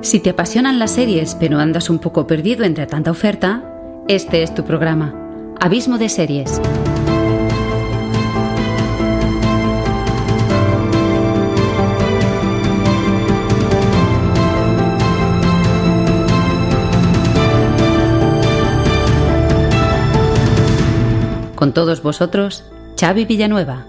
Si te apasionan las series pero andas un poco perdido entre tanta oferta, este es tu programa, Abismo de Series. Con todos vosotros, Xavi Villanueva.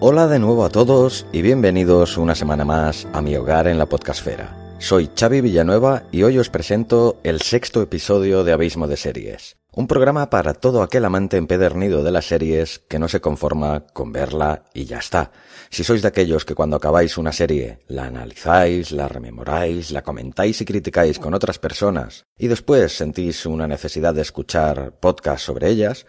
Hola de nuevo a todos y bienvenidos una semana más a mi hogar en la podcastfera. Soy Xavi Villanueva y hoy os presento el sexto episodio de Abismo de Series. Un programa para todo aquel amante empedernido de las series que no se conforma con verla y ya está. Si sois de aquellos que cuando acabáis una serie la analizáis, la rememoráis, la comentáis y criticáis con otras personas y después sentís una necesidad de escuchar podcasts sobre ellas,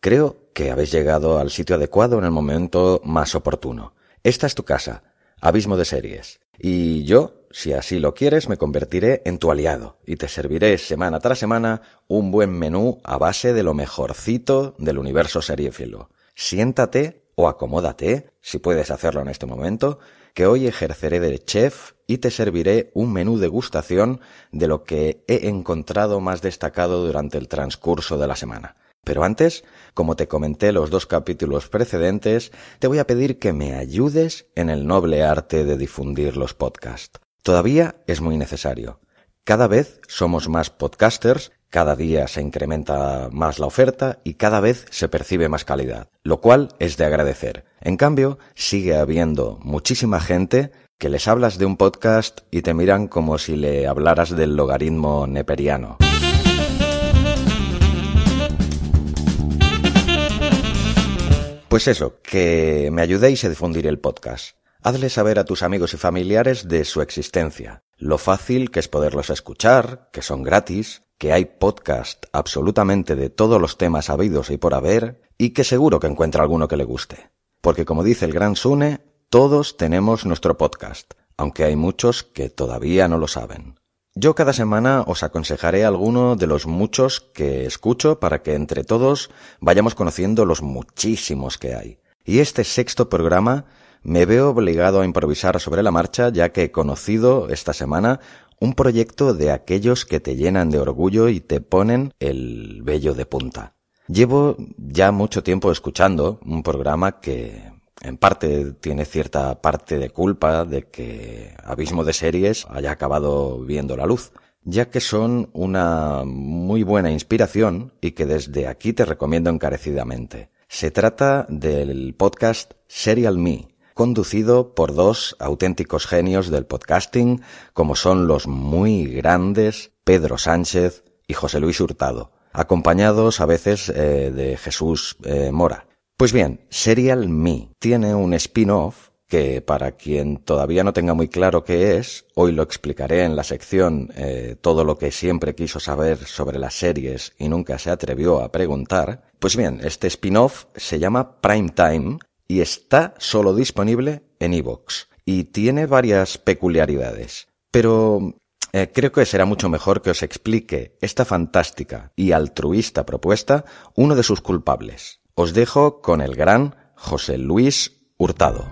Creo que habéis llegado al sitio adecuado en el momento más oportuno. Esta es tu casa, abismo de series. Y yo, si así lo quieres, me convertiré en tu aliado y te serviré semana tras semana un buen menú a base de lo mejorcito del universo seriéfilo. Siéntate o acomódate, si puedes hacerlo en este momento, que hoy ejerceré de chef y te serviré un menú degustación de lo que he encontrado más destacado durante el transcurso de la semana. Pero antes, como te comenté los dos capítulos precedentes, te voy a pedir que me ayudes en el noble arte de difundir los podcasts. Todavía es muy necesario. Cada vez somos más podcasters, cada día se incrementa más la oferta y cada vez se percibe más calidad, lo cual es de agradecer. En cambio, sigue habiendo muchísima gente que les hablas de un podcast y te miran como si le hablaras del logaritmo neperiano. Pues eso, que me ayudéis a difundir el podcast. Hazle saber a tus amigos y familiares de su existencia, lo fácil que es poderlos escuchar, que son gratis, que hay podcast absolutamente de todos los temas habidos y por haber, y que seguro que encuentra alguno que le guste. Porque como dice el gran Sune, todos tenemos nuestro podcast, aunque hay muchos que todavía no lo saben. Yo cada semana os aconsejaré alguno de los muchos que escucho para que entre todos vayamos conociendo los muchísimos que hay. Y este sexto programa me veo obligado a improvisar sobre la marcha ya que he conocido esta semana un proyecto de aquellos que te llenan de orgullo y te ponen el vello de punta. Llevo ya mucho tiempo escuchando un programa que en parte tiene cierta parte de culpa de que Abismo de Series haya acabado viendo la luz, ya que son una muy buena inspiración y que desde aquí te recomiendo encarecidamente. Se trata del podcast Serial Me, conducido por dos auténticos genios del podcasting, como son los muy grandes Pedro Sánchez y José Luis Hurtado, acompañados a veces eh, de Jesús eh, Mora. Pues bien, Serial Me tiene un spin-off que para quien todavía no tenga muy claro qué es, hoy lo explicaré en la sección eh, todo lo que siempre quiso saber sobre las series y nunca se atrevió a preguntar. Pues bien, este spin-off se llama Prime Time y está solo disponible en iVoox y tiene varias peculiaridades. Pero eh, creo que será mucho mejor que os explique esta fantástica y altruista propuesta uno de sus culpables. Os dejo con el gran José Luis Hurtado.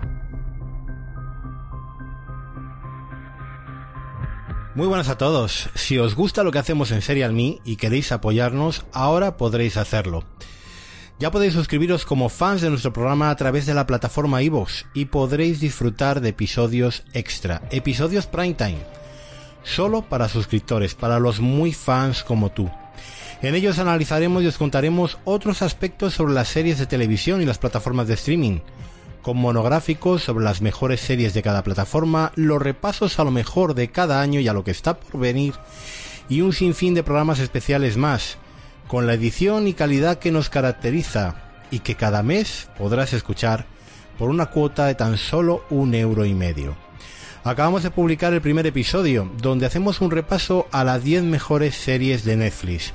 Muy buenas a todos. Si os gusta lo que hacemos en Serial Me y queréis apoyarnos, ahora podréis hacerlo. Ya podéis suscribiros como fans de nuestro programa a través de la plataforma iVoox y podréis disfrutar de episodios extra, episodios prime time, solo para suscriptores, para los muy fans como tú. En ellos analizaremos y os contaremos otros aspectos sobre las series de televisión y las plataformas de streaming, con monográficos sobre las mejores series de cada plataforma, los repasos a lo mejor de cada año y a lo que está por venir, y un sinfín de programas especiales más, con la edición y calidad que nos caracteriza y que cada mes podrás escuchar por una cuota de tan solo un euro y medio. Acabamos de publicar el primer episodio, donde hacemos un repaso a las 10 mejores series de Netflix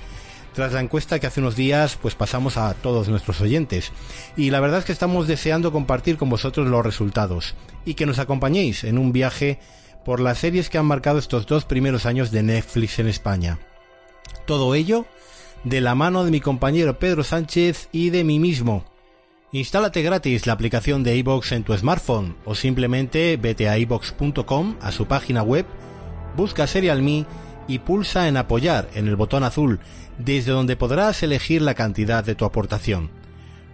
tras la encuesta que hace unos días pues pasamos a todos nuestros oyentes. Y la verdad es que estamos deseando compartir con vosotros los resultados y que nos acompañéis en un viaje por las series que han marcado estos dos primeros años de Netflix en España. Todo ello de la mano de mi compañero Pedro Sánchez y de mí mismo. Instálate gratis la aplicación de iBox en tu smartphone o simplemente vete a ibox.com a su página web Busca Serial Me y pulsa en apoyar en el botón azul, desde donde podrás elegir la cantidad de tu aportación.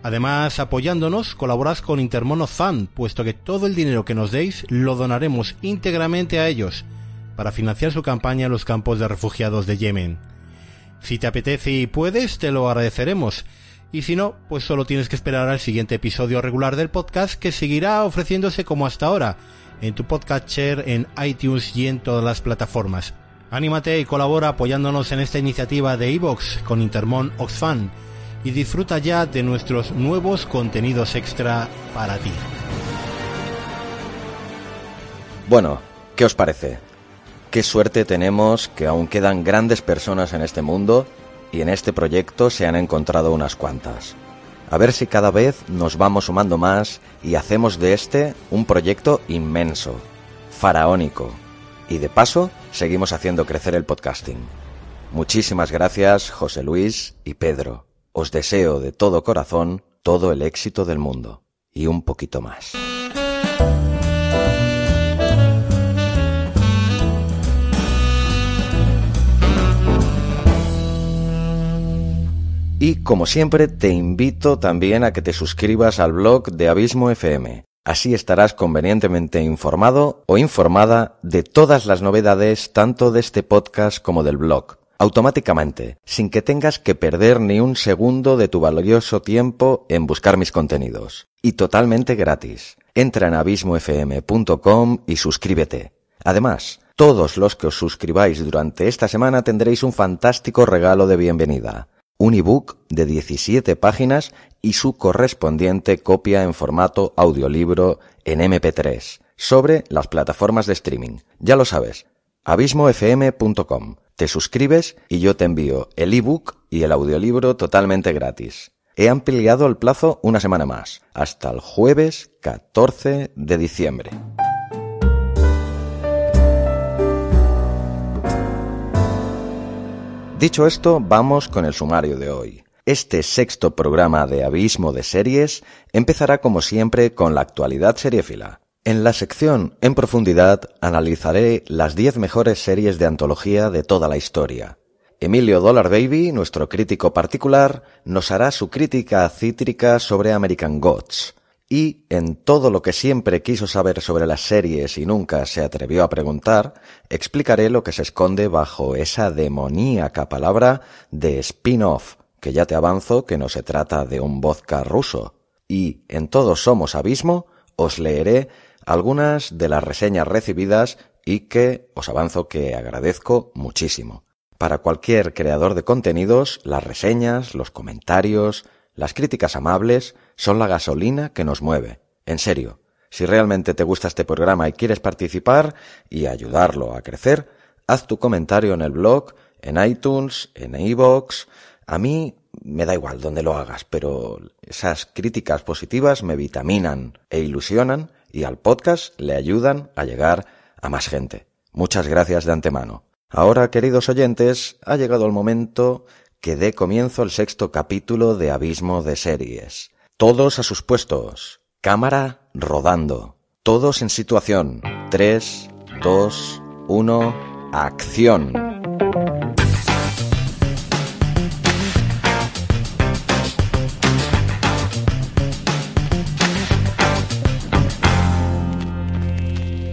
Además, apoyándonos, colaboras con Intermono Fan, puesto que todo el dinero que nos deis lo donaremos íntegramente a ellos, para financiar su campaña en los campos de refugiados de Yemen. Si te apetece y puedes, te lo agradeceremos. Y si no, pues solo tienes que esperar al siguiente episodio regular del podcast que seguirá ofreciéndose como hasta ahora, en tu podcast share, en iTunes y en todas las plataformas. Anímate y colabora apoyándonos en esta iniciativa de Evox con Intermon Oxfam y disfruta ya de nuestros nuevos contenidos extra para ti. Bueno, ¿qué os parece? Qué suerte tenemos que aún quedan grandes personas en este mundo y en este proyecto se han encontrado unas cuantas. A ver si cada vez nos vamos sumando más y hacemos de este un proyecto inmenso, faraónico. Y de paso, seguimos haciendo crecer el podcasting. Muchísimas gracias, José Luis y Pedro. Os deseo de todo corazón todo el éxito del mundo y un poquito más. Y como siempre te invito también a que te suscribas al blog de Abismo FM. Así estarás convenientemente informado o informada de todas las novedades tanto de este podcast como del blog, automáticamente, sin que tengas que perder ni un segundo de tu valioso tiempo en buscar mis contenidos. Y totalmente gratis. Entra en abismofm.com y suscríbete. Además, todos los que os suscribáis durante esta semana tendréis un fantástico regalo de bienvenida un ebook de 17 páginas y su correspondiente copia en formato audiolibro en MP3 sobre las plataformas de streaming. Ya lo sabes, abismofm.com. Te suscribes y yo te envío el ebook y el audiolibro totalmente gratis. He ampliado el plazo una semana más, hasta el jueves 14 de diciembre. Dicho esto, vamos con el sumario de hoy. Este sexto programa de Abismo de Series empezará como siempre con la actualidad seriéfila. En la sección En profundidad analizaré las 10 mejores series de antología de toda la historia. Emilio Dollar Baby, nuestro crítico particular, nos hará su crítica cítrica sobre American Gods, y en todo lo que siempre quiso saber sobre las series y nunca se atrevió a preguntar, explicaré lo que se esconde bajo esa demoníaca palabra de spin-off, que ya te avanzo que no se trata de un vodka ruso. Y en Todos Somos Abismo os leeré algunas de las reseñas recibidas y que os avanzo que agradezco muchísimo. Para cualquier creador de contenidos, las reseñas, los comentarios, las críticas amables son la gasolina que nos mueve. En serio, si realmente te gusta este programa y quieres participar y ayudarlo a crecer, haz tu comentario en el blog, en iTunes, en iVoox. A mí me da igual donde lo hagas, pero esas críticas positivas me vitaminan e ilusionan y al podcast le ayudan a llegar a más gente. Muchas gracias de antemano. Ahora, queridos oyentes, ha llegado el momento que dé comienzo el sexto capítulo de Abismo de Series. Todos a sus puestos. Cámara rodando. Todos en situación. 3, 2, 1, acción.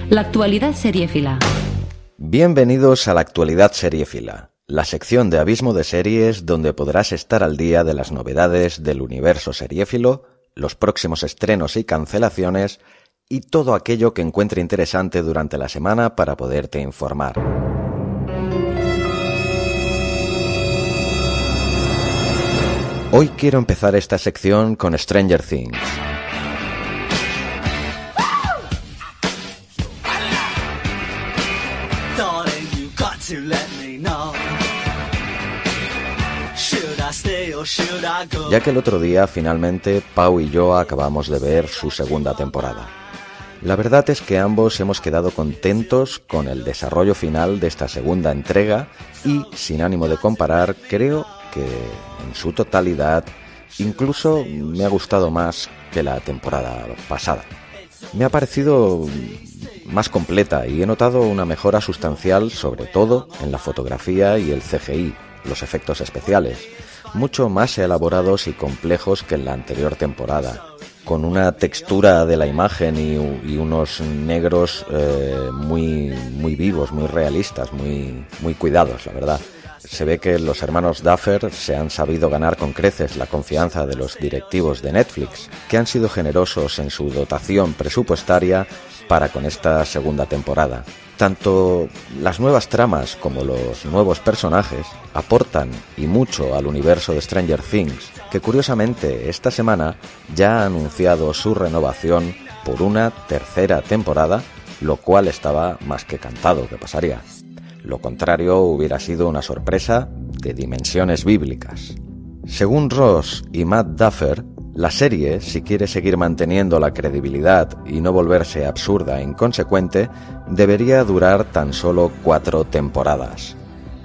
La actualidad seriéfila. Bienvenidos a la actualidad seriéfila la sección de Abismo de Series donde podrás estar al día de las novedades del universo seriéfilo, los próximos estrenos y cancelaciones y todo aquello que encuentre interesante durante la semana para poderte informar. Hoy quiero empezar esta sección con Stranger Things. Ya que el otro día finalmente Pau y yo acabamos de ver su segunda temporada. La verdad es que ambos hemos quedado contentos con el desarrollo final de esta segunda entrega y, sin ánimo de comparar, creo que en su totalidad incluso me ha gustado más que la temporada pasada. Me ha parecido más completa y he notado una mejora sustancial sobre todo en la fotografía y el CGI, los efectos especiales, mucho más elaborados y complejos que en la anterior temporada, con una textura de la imagen y, unos negros eh, muy, muy vivos, muy realistas, muy, muy cuidados, la verdad se ve que los hermanos Duffer se han sabido ganar con creces la confianza de los directivos de Netflix, que han sido generosos en su dotación presupuestaria para con esta segunda temporada. Tanto las nuevas tramas como los nuevos personajes aportan y mucho al universo de Stranger Things, que curiosamente esta semana ya ha anunciado su renovación por una tercera temporada, lo cual estaba más que cantado que pasaría. Lo contrario hubiera sido una sorpresa de dimensiones bíblicas. Según Ross y Matt Duffer, la serie, si quiere seguir manteniendo la credibilidad y no volverse absurda e inconsecuente, debería durar tan solo cuatro temporadas.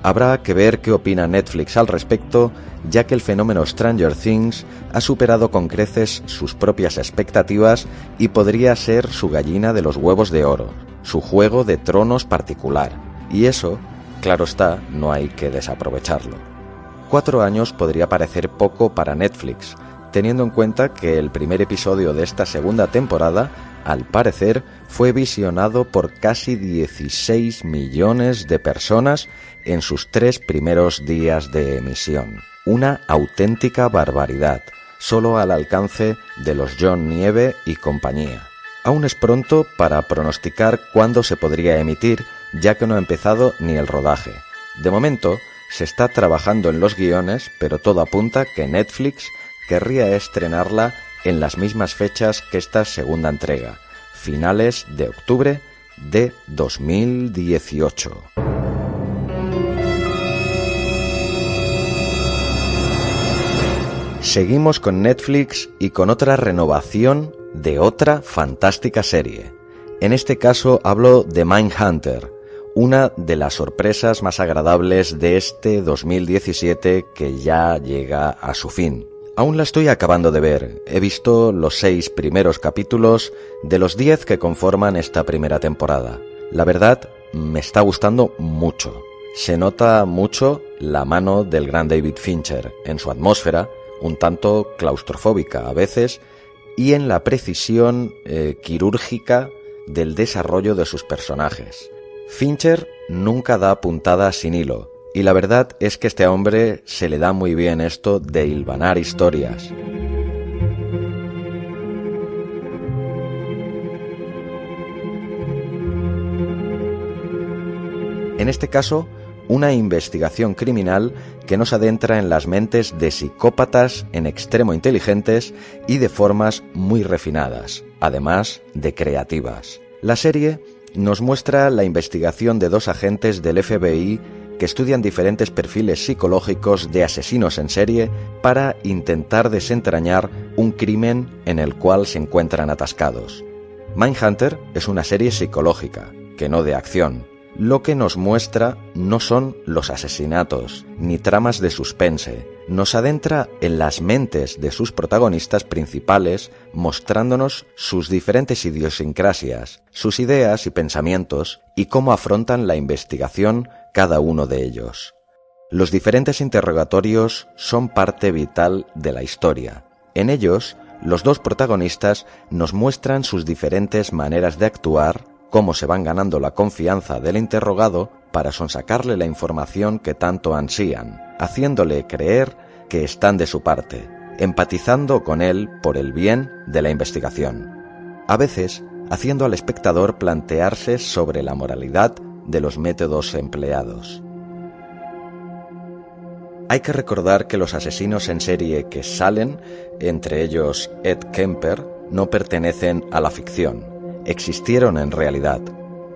Habrá que ver qué opina Netflix al respecto, ya que el fenómeno Stranger Things ha superado con creces sus propias expectativas y podría ser su gallina de los huevos de oro, su juego de tronos particular. Y eso, claro está, no hay que desaprovecharlo. Cuatro años podría parecer poco para Netflix, teniendo en cuenta que el primer episodio de esta segunda temporada, al parecer, fue visionado por casi 16 millones de personas en sus tres primeros días de emisión. Una auténtica barbaridad, solo al alcance de los John Nieve y compañía. Aún es pronto para pronosticar cuándo se podría emitir, ya que no ha empezado ni el rodaje. De momento, se está trabajando en los guiones, pero todo apunta que Netflix querría estrenarla en las mismas fechas que esta segunda entrega, finales de octubre de 2018. Seguimos con Netflix y con otra renovación de otra fantástica serie. En este caso hablo de Mindhunter, una de las sorpresas más agradables de este 2017 que ya llega a su fin. Aún la estoy acabando de ver. He visto los seis primeros capítulos de los diez que conforman esta primera temporada. La verdad, me está gustando mucho. Se nota mucho la mano del gran David Fincher en su atmósfera, un tanto claustrofóbica a veces, y en la precisión eh, quirúrgica del desarrollo de sus personajes. Fincher nunca da puntada sin hilo, y la verdad es que este hombre se le da muy bien esto de hilvanar historias. En este caso, una investigación criminal que nos adentra en las mentes de psicópatas en extremo inteligentes y de formas muy refinadas, además de creativas. La serie nos muestra la investigación de dos agentes del FBI que estudian diferentes perfiles psicológicos de asesinos en serie para intentar desentrañar un crimen en el cual se encuentran atascados. Mindhunter es una serie psicológica, que no de acción. Lo que nos muestra no son los asesinatos, ni tramas de suspense. Nos adentra en las mentes de sus protagonistas principales, mostrándonos sus diferentes idiosincrasias, sus ideas y pensamientos, y cómo afrontan la investigación cada uno de ellos. Los diferentes interrogatorios son parte vital de la historia. En ellos, los dos protagonistas nos muestran sus diferentes maneras de actuar, cómo se van ganando la confianza del interrogado para sonsacarle la información que tanto ansían, haciéndole creer que están de su parte, empatizando con él por el bien de la investigación. A veces, haciendo al espectador plantearse sobre la moralidad de los métodos empleados. Hay que recordar que los asesinos en serie que salen, entre ellos Ed Kemper, no pertenecen a la ficción, existieron en realidad.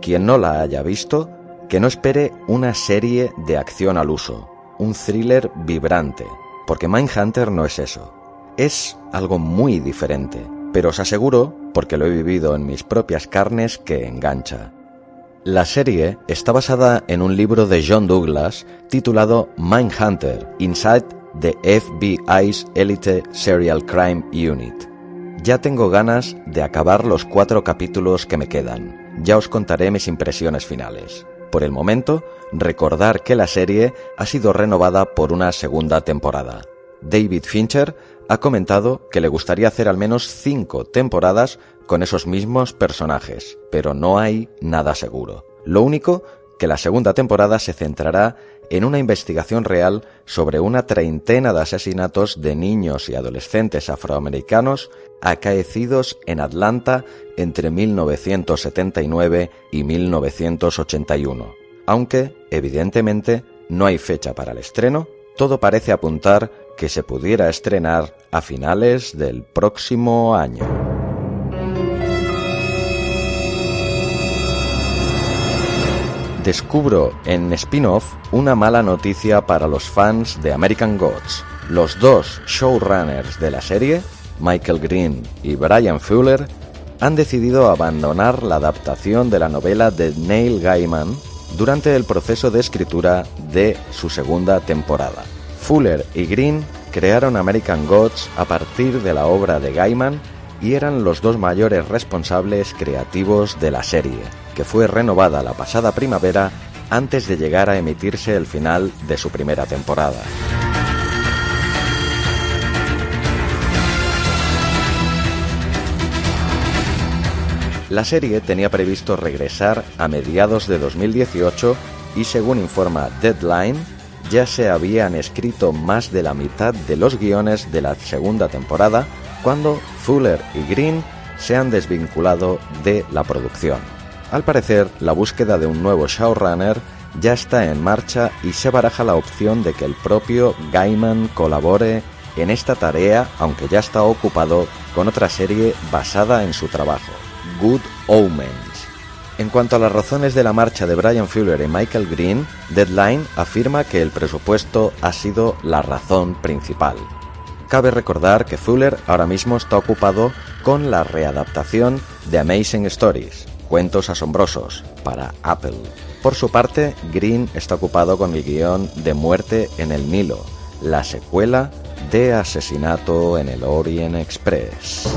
Quien no la haya visto, que no espere una serie de acción al uso, un thriller vibrante, porque Mindhunter no es eso. Es algo muy diferente, pero os aseguro, porque lo he vivido en mis propias carnes, que engancha. La serie está basada en un libro de John Douglas titulado Mindhunter, Inside the FBI's Elite Serial Crime Unit. Ya tengo ganas de acabar los cuatro capítulos que me quedan. ya os contaré mis impresiones finales. Por el momento, recordar que la serie ha sido renovada por una segunda temporada. David Fincher ha comentado que le gustaría hacer al menos cinco temporadas con esos mismos personajes, pero no hay nada seguro. Lo único que la segunda temporada se centrará en una investigación real sobre una treintena de asesinatos de niños y adolescentes afroamericanos acaecidos en Atlanta entre 1979 y 1981. Aunque, evidentemente, no hay fecha para el estreno, todo parece apuntar que se pudiera estrenar a finales del próximo año. Descubro en spin-off una mala noticia para los fans de American Gods. Los dos showrunners de la serie, Michael Green y Brian Fuller, han decidido abandonar la adaptación de la novela de Neil Gaiman durante el proceso de escritura de su segunda temporada. Fuller y Green crearon American Gods a partir de la obra de Gaiman y eran los dos mayores responsables creativos de la serie, que fue renovada la pasada primavera antes de llegar a emitirse el final de su primera temporada. La serie tenía previsto regresar a mediados de 2018 y según informa Deadline, ya se habían escrito más de la mitad de los guiones de la segunda temporada cuando Fuller y Green se han desvinculado de la producción. Al parecer, la búsqueda de un nuevo showrunner ya está en marcha y se baraja la opción de que el propio Gaiman colabore en esta tarea, aunque ya está ocupado con otra serie basada en su trabajo, Good Omens. En cuanto a las razones de la marcha de Brian Fuller y Michael Green, Deadline afirma que el presupuesto ha sido la razón principal. Cabe recordar que Fuller ahora mismo está ocupado con la readaptación de Amazing Stories, Cuentos Asombrosos, para Apple. Por su parte, Green está ocupado con el guion de Muerte en el Nilo, la secuela de Asesinato en el Orient Express.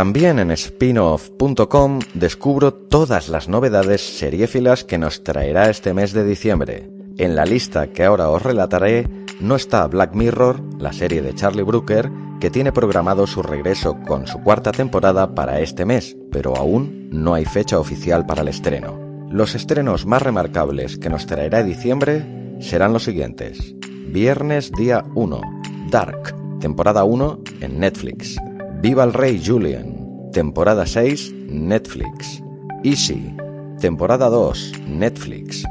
También en spinoff.com descubro todas las novedades seriéfilas que nos traerá este mes de diciembre. En la lista que ahora os relataré no está Black Mirror, la serie de Charlie Brooker, que tiene programado su regreso con su cuarta temporada para este mes, pero aún no hay fecha oficial para el estreno. Los estrenos más remarcables que nos traerá diciembre serán los siguientes. Viernes día 1, Dark, temporada 1 en Netflix. Viva el Rey Julian, temporada 6, Netflix. Easy, temporada 2, Netflix.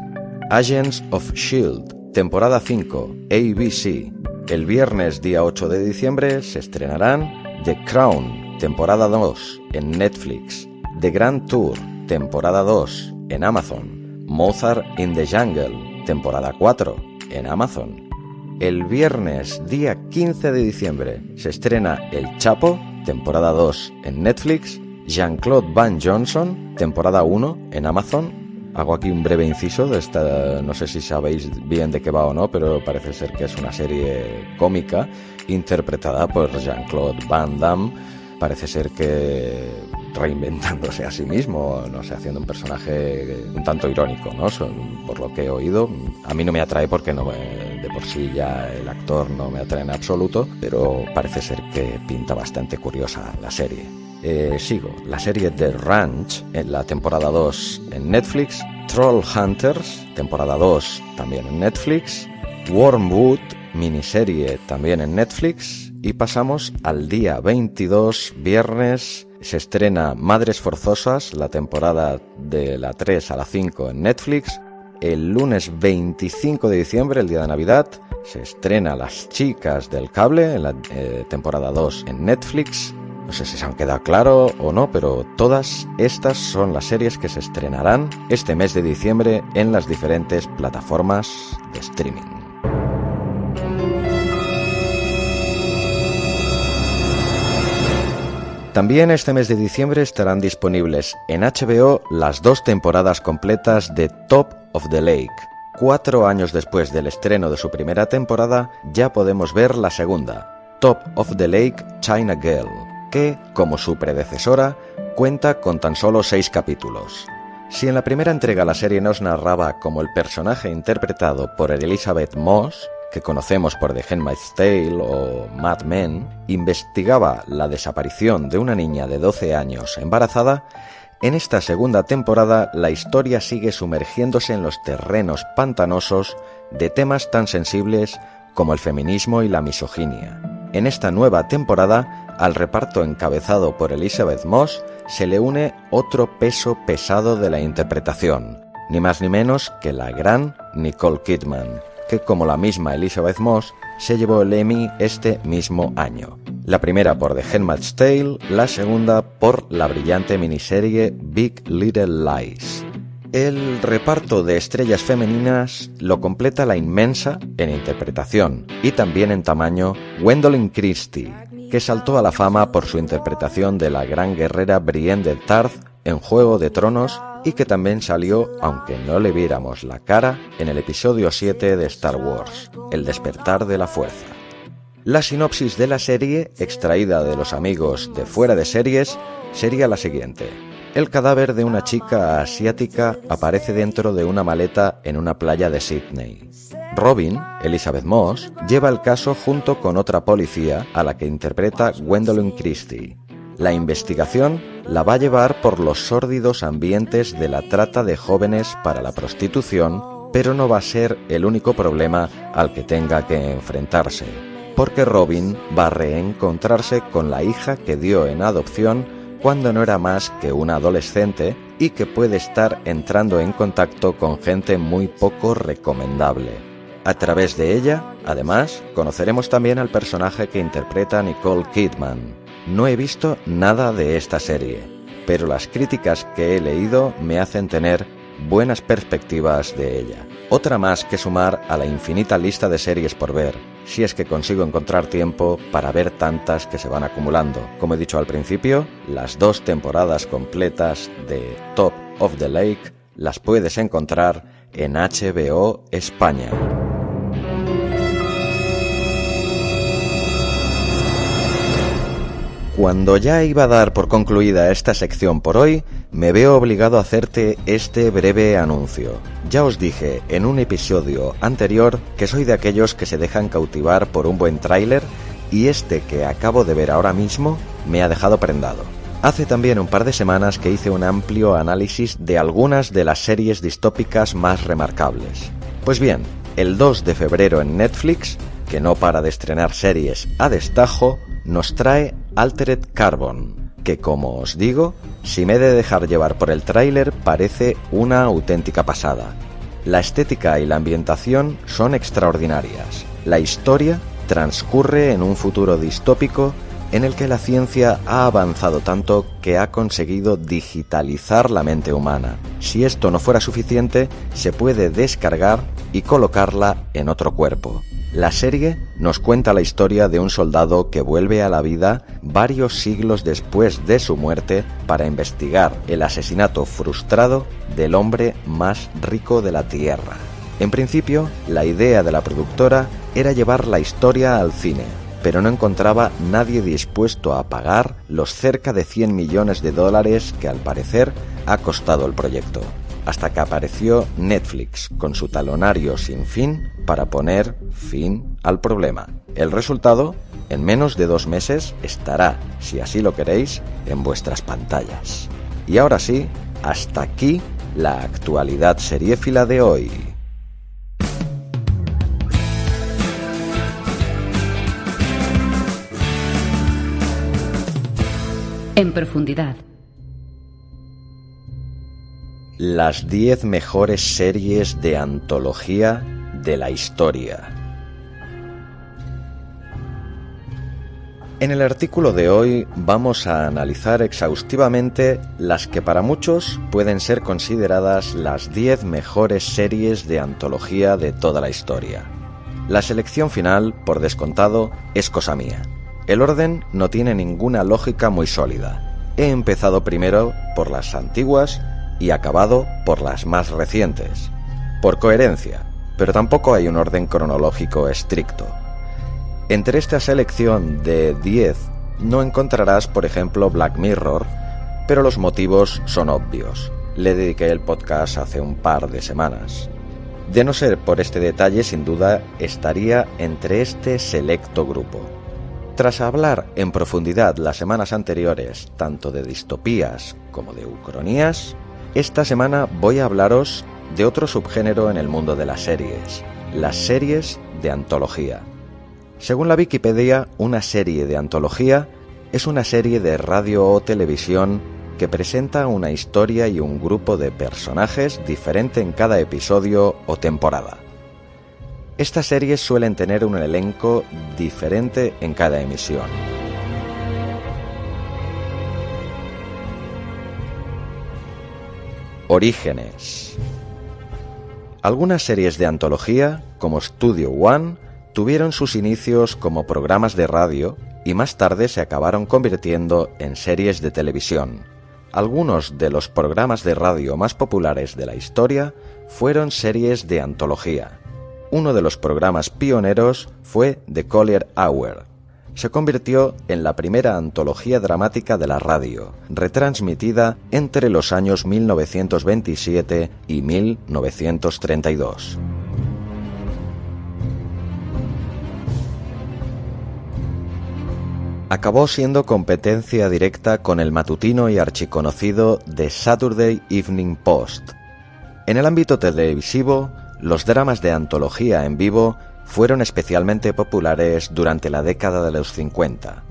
Agents of Shield, temporada 5, ABC. El viernes día 8 de diciembre se estrenarán The Crown, temporada 2, en Netflix. The Grand Tour, temporada 2, en Amazon. Mozart in the Jungle, temporada 4, en Amazon. El viernes día 15 de diciembre se estrena El Chapo, temporada 2 en Netflix, Jean-Claude Van Johnson, temporada 1 en Amazon. Hago aquí un breve inciso de esta, no sé si sabéis bien de qué va o no, pero parece ser que es una serie cómica interpretada por Jean-Claude Van Damme. Parece ser que reinventándose a sí mismo, no sé, haciendo un personaje un tanto irónico, ¿no? Por lo que he oído, a mí no me atrae porque no me de por sí ya el actor no me atrae en absoluto, pero parece ser que pinta bastante curiosa la serie. Eh, sigo, la serie The Ranch en la temporada 2 en Netflix, Troll Hunters, temporada 2 también en Netflix, Wormwood, miniserie también en Netflix, y pasamos al día 22, viernes, se estrena Madres Forzosas, la temporada de la 3 a la 5 en Netflix, el lunes 25 de diciembre, el día de Navidad, se estrena Las Chicas del Cable en la eh, temporada 2 en Netflix. No sé si se han quedado claro o no, pero todas estas son las series que se estrenarán este mes de diciembre en las diferentes plataformas de streaming. También este mes de diciembre estarán disponibles en HBO las dos temporadas completas de Top of the Lake. Cuatro años después del estreno de su primera temporada, ya podemos ver la segunda, Top of the Lake China Girl, que, como su predecesora, cuenta con tan solo seis capítulos. Si en la primera entrega la serie nos narraba como el personaje interpretado por Elizabeth Moss, que conocemos por The Handmaid's Tale o Mad Men, investigaba la desaparición de una niña de 12 años embarazada, en esta segunda temporada la historia sigue sumergiéndose en los terrenos pantanosos de temas tan sensibles como el feminismo y la misoginia. En esta nueva temporada, al reparto encabezado por Elizabeth Moss se le une otro peso pesado de la interpretación, ni más ni menos que la gran Nicole Kidman, que como la misma Elizabeth Moss se llevó el Emmy este mismo año. La primera por The Handmaid's Tale, la segunda por la brillante miniserie Big Little Lies. El reparto de estrellas femeninas lo completa la inmensa en interpretación y también en tamaño Gwendolyn Christie, que saltó a la fama por su interpretación de la gran guerrera Brienne de Tarth en Juego de Tronos y que también salió, aunque no le viéramos la cara, en el episodio 7 de Star Wars, El despertar de la fuerza. La sinopsis de la serie, extraída de los amigos de fuera de series, sería la siguiente. El cadáver de una chica asiática aparece dentro de una maleta en una playa de Sydney. Robin, Elizabeth Moss, lleva el caso junto con otra policía a la que interpreta Gwendolyn Christie. La investigación la va a llevar por los sórdidos ambientes de la trata de jóvenes para la prostitución, pero no va a ser el único problema al que tenga que enfrentarse, porque Robin va a reencontrarse con la hija que dio en adopción cuando no era más que una adolescente y que puede estar entrando en contacto con gente muy poco recomendable. A través de ella, además, conoceremos también al personaje que interpreta Nicole Kidman, no he visto nada de esta serie, pero las críticas que he leído me hacen tener buenas perspectivas de ella. Otra más que sumar a la infinita lista de series por ver, si es que consigo encontrar tiempo para ver tantas que se van acumulando. Como he dicho al principio, las dos temporadas completas de Top of the Lake las puedes encontrar en HBO España. Cuando ya iba a dar por concluida esta sección por hoy, me veo obligado a hacerte este breve anuncio. Ya os dije en un episodio anterior que soy de aquellos que se dejan cautivar por un buen tráiler y este que acabo de ver ahora mismo me ha dejado prendado. Hace también un par de semanas que hice un amplio análisis de algunas de las series distópicas más remarcables. Pues bien, el 2 de febrero en Netflix, que no para de estrenar series a destajo, nos trae Altered Carbon, que como os digo, si me he de dejar llevar por el tráiler parece una auténtica pasada. La estética y la ambientación son extraordinarias. La historia transcurre en un futuro distópico en el que la ciencia ha avanzado tanto que ha conseguido digitalizar la mente humana. Si esto no fuera suficiente, se puede descargar y colocarla en otro cuerpo. La serie nos cuenta la historia de un soldado que vuelve a la vida varios siglos después de su muerte para investigar el asesinato frustrado del hombre más rico de la Tierra. En principio, la idea de la productora era llevar la historia al cine, pero no encontraba nadie dispuesto a pagar los cerca de 100 millones de dólares que al parecer ha costado el proyecto hasta que apareció Netflix con su talonario sin fin para poner fin al problema. El resultado, en menos de dos meses, estará, si así lo queréis, en vuestras pantallas. Y ahora sí, hasta aquí la actualidad seriéfila de hoy. En profundidad las 10 mejores series de antología de la historia. En el artículo de hoy vamos a analizar exhaustivamente las que para muchos pueden ser consideradas las 10 mejores series de antología de toda la historia. La selección final, por descontado, es cosa mía. El orden no tiene ninguna lógica muy sólida. He empezado primero por las antiguas y acabado por las más recientes, por coherencia, pero tampoco hay un orden cronológico estricto. Entre esta selección de 10 no encontrarás, por ejemplo, Black Mirror, pero los motivos son obvios. Le dediqué el podcast hace un par de semanas. De no ser por este detalle, sin duda estaría entre este selecto grupo. Tras hablar en profundidad las semanas anteriores tanto de distopías como de ucronías, esta semana voy a hablaros de otro subgénero en el mundo de las series, las series de antología. Según la Wikipedia, una serie de antología es una serie de radio o televisión que presenta una historia y un grupo de personajes diferente en cada episodio o temporada. Estas series suelen tener un elenco diferente en cada emisión. Orígenes. Algunas series de antología, como Studio One, tuvieron sus inicios como programas de radio y más tarde se acabaron convirtiendo en series de televisión. Algunos de los programas de radio más populares de la historia fueron series de antología. Uno de los programas pioneros fue The Collier Hour. Se convirtió en la primera antología dramática de la radio, retransmitida entre los años 1927 y 1932. acabó siendo competencia directa con el matutino y archiconocido The Saturday Evening Post. En el ámbito televisivo, los dramas de antología en vivo fueron especialmente populares durante la década de los 50.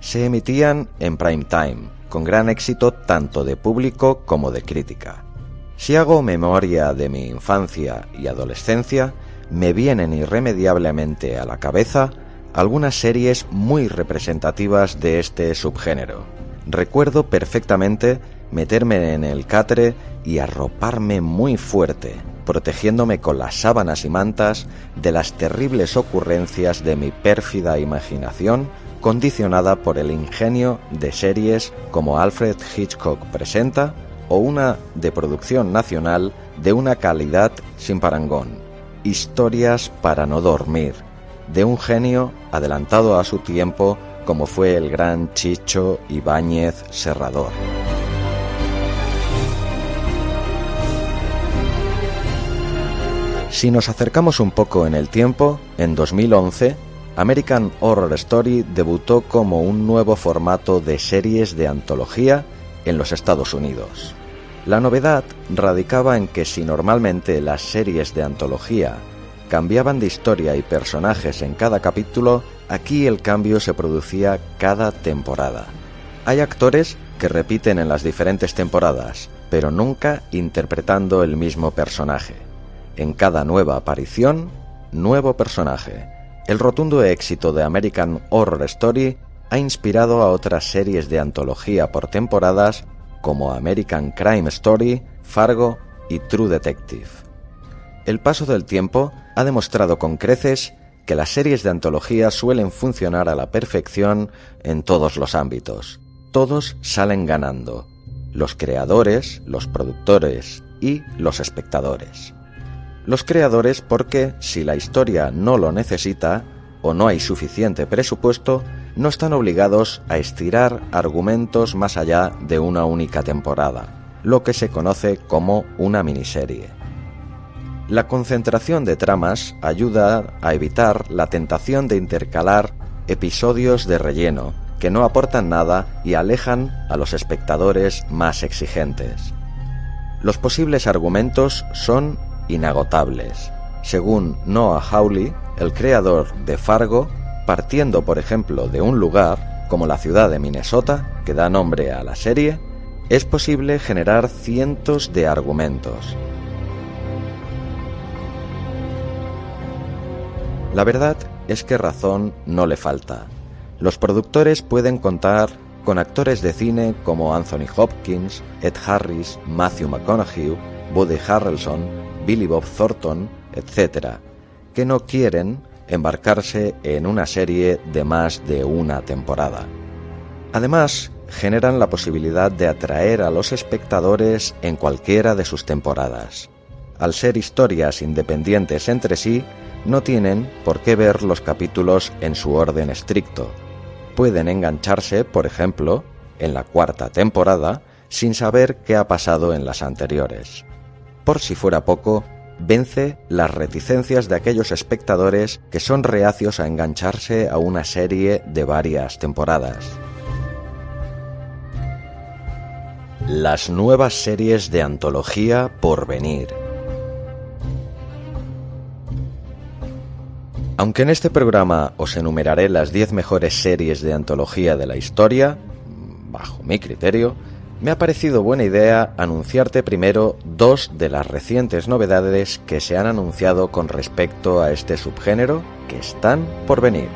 Se emitían en prime time, con gran éxito tanto de público como de crítica. Si hago memoria de mi infancia y adolescencia, me vienen irremediablemente a la cabeza algunas series muy representativas de este subgénero. Recuerdo perfectamente meterme en el catre y arroparme muy fuerte, protegiéndome con las sábanas y mantas de las terribles ocurrencias de mi pérfida imaginación condicionada por el ingenio de series como Alfred Hitchcock presenta o una de producción nacional de una calidad sin parangón. Historias para no dormir, de un genio adelantado a su tiempo como fue el gran Chicho Ibáñez Serrador. Si nos acercamos un poco en el tiempo, en 2011, American Horror Story debutó como un nuevo formato de series de antología en los Estados Unidos. La novedad radicaba en que si normalmente las series de antología cambiaban de historia y personajes en cada capítulo, aquí el cambio se producía cada temporada. Hay actores que repiten en las diferentes temporadas, pero nunca interpretando el mismo personaje. En cada nueva aparición, nuevo personaje. El rotundo éxito de American Horror Story ha inspirado a otras series de antología por temporadas como American Crime Story, Fargo y True Detective. El paso del tiempo ha demostrado con creces que las series de antología suelen funcionar a la perfección en todos los ámbitos. Todos salen ganando. Los creadores, los productores y los espectadores. Los creadores porque si la historia no lo necesita o no hay suficiente presupuesto, no están obligados a estirar argumentos más allá de una única temporada, lo que se conoce como una miniserie. La concentración de tramas ayuda a evitar la tentación de intercalar episodios de relleno que no aportan nada y alejan a los espectadores más exigentes. Los posibles argumentos son inagotables. Según Noah Hawley, el creador de Fargo, partiendo por ejemplo de un lugar, como la ciudad de Minnesota, que da nombre a la serie, es posible generar cientos de argumentos. La verdad es que razón no le falta. Los productores pueden contar con actores de cine como Anthony Hopkins, Ed Harris, Matthew McConaughey, Woody Harrelson, Billy Bob Thornton, etc., que no quieren embarcarse en una serie de más de una temporada. Además, generan la posibilidad de atraer a los espectadores en cualquiera de sus temporadas. Al ser historias independientes entre sí, no tienen por qué ver los capítulos en su orden estricto. pueden engancharse, por ejemplo, en la cuarta temporada, sin saber qué ha pasado en las anteriores. Por si fuera poco, vence las reticencias de aquellos espectadores que son reacios a engancharse a una serie de varias temporadas. Las nuevas series de antología por venir. Aunque en este programa os enumeraré las 10 mejores series de antología de la historia, bajo mi criterio, me ha parecido buena idea anunciarte primero dos de las recientes novedades que se han anunciado con respecto a este subgénero que están por venir.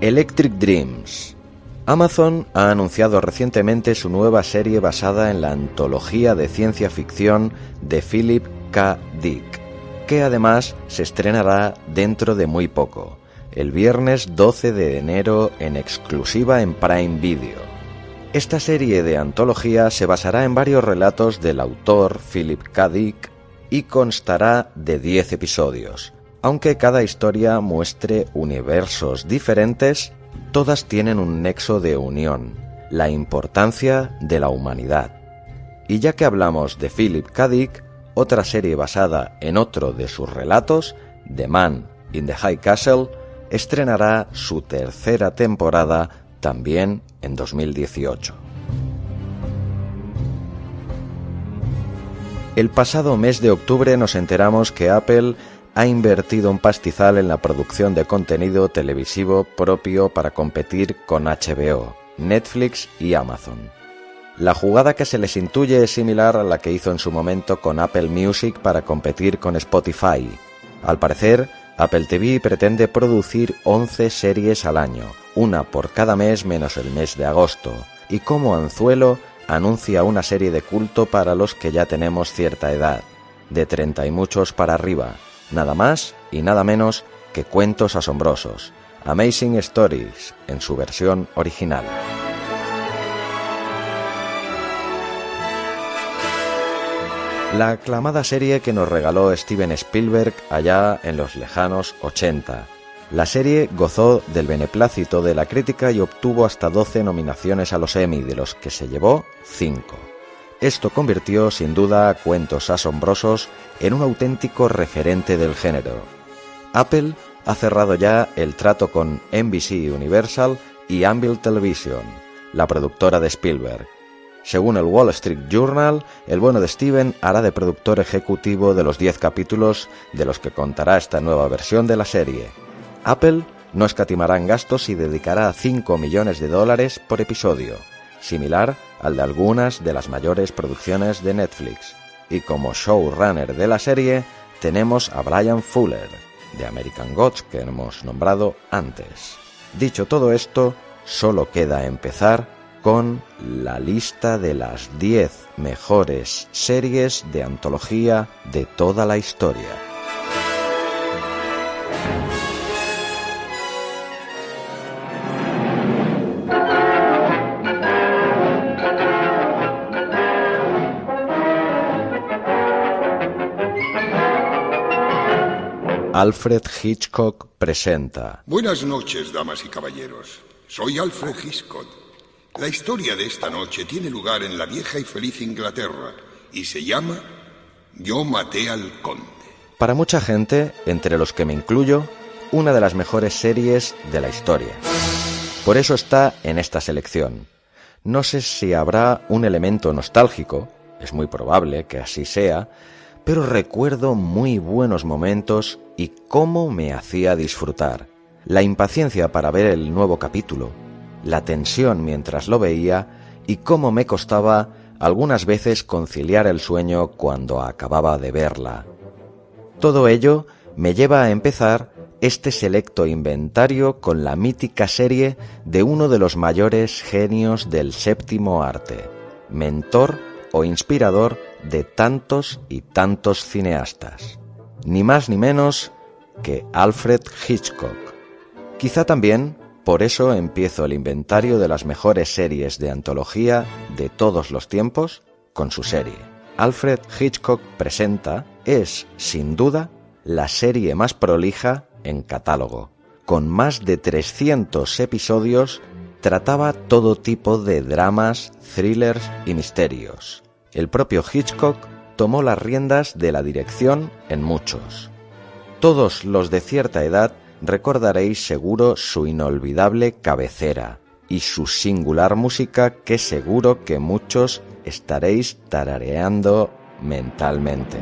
Electric Dreams. Amazon ha anunciado recientemente su nueva serie basada en la antología de ciencia ficción de Philip K. Dick, que además se estrenará dentro de muy poco el viernes 12 de enero en exclusiva en Prime Video. Esta serie de antología se basará en varios relatos del autor Philip K. Dick y constará de 10 episodios. Aunque cada historia muestre universos diferentes, todas tienen un nexo de unión, la importancia de la humanidad. Y ya que hablamos de Philip K. Dick, otra serie basada en otro de sus relatos, The Man in the High Castle, estrenará su tercera temporada también en 2018. El pasado mes de octubre nos enteramos que Apple ha invertido un pastizal en la producción de contenido televisivo propio para competir con HBO, Netflix y Amazon. La jugada que se les intuye es similar a la que hizo en su momento con Apple Music para competir con Spotify. Al parecer, Apple TV pretende producir 11 series al año, una por cada mes menos el mes de agosto, y como anzuelo anuncia una serie de culto para los que ya tenemos cierta edad, de 30 y muchos para arriba, nada más y nada menos que cuentos asombrosos, Amazing Stories, en su versión original. La aclamada serie que nos regaló Steven Spielberg allá en los lejanos 80. La serie gozó del beneplácito de la crítica y obtuvo hasta 12 nominaciones a los Emmy, de los que se llevó 5. Esto convirtió sin duda a Cuentos Asombrosos en un auténtico referente del género. Apple ha cerrado ya el trato con NBC Universal y Anvil Television, la productora de Spielberg, según el Wall Street Journal, el bueno de Steven hará de productor ejecutivo de los 10 capítulos de los que contará esta nueva versión de la serie. Apple no escatimará en gastos y dedicará 5 millones de dólares por episodio, similar al de algunas de las mayores producciones de Netflix. Y como showrunner de la serie tenemos a Brian Fuller, de American Gods, que hemos nombrado antes. Dicho todo esto, solo queda empezar con la lista de las 10 mejores series de antología de toda la historia. Alfred Hitchcock presenta. Buenas noches, damas y caballeros. Soy Alfred Hitchcock la historia de esta noche tiene lugar en la vieja y feliz Inglaterra y se llama Yo maté al conde. Para mucha gente, entre los que me incluyo, una de las mejores series de la historia. Por eso está en esta selección. No sé si habrá un elemento nostálgico, es muy probable que así sea, pero recuerdo muy buenos momentos y cómo me hacía disfrutar. La impaciencia para ver el nuevo capítulo, la tensión mientras lo veía y cómo me costaba algunas veces conciliar el sueño cuando acababa de verla. Todo ello me lleva a empezar este selecto inventario con la mítica serie de uno de los mayores genios del séptimo arte, mentor o inspirador de tantos y tantos cineastas, ni más ni menos que Alfred Hitchcock. Quizá también por eso empiezo el inventario de las mejores series de antología de todos los tiempos con su serie. Alfred Hitchcock presenta es, sin duda, la serie más prolija en catálogo, con más de 300 episodios, trataba todo tipo de dramas, thrillers y misterios. El propio Hitchcock tomó las riendas de la dirección en muchos. Todos los de cierta edad recordaréis seguro su inolvidable cabecera y su singular música que seguro que muchos estaréis tarareando mentalmente.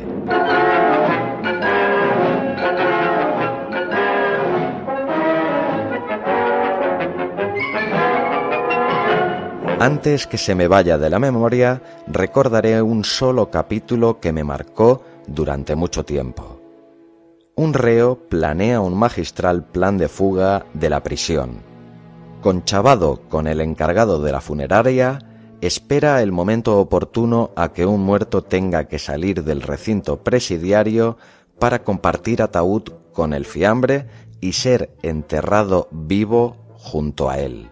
Antes que se me vaya de la memoria, recordaré un solo capítulo que me marcó durante mucho tiempo. Un reo planea un magistral plan de fuga de la prisión. Conchavado con el encargado de la funeraria, espera el momento oportuno a que un muerto tenga que salir del recinto presidiario para compartir ataúd con el fiambre y ser enterrado vivo junto a él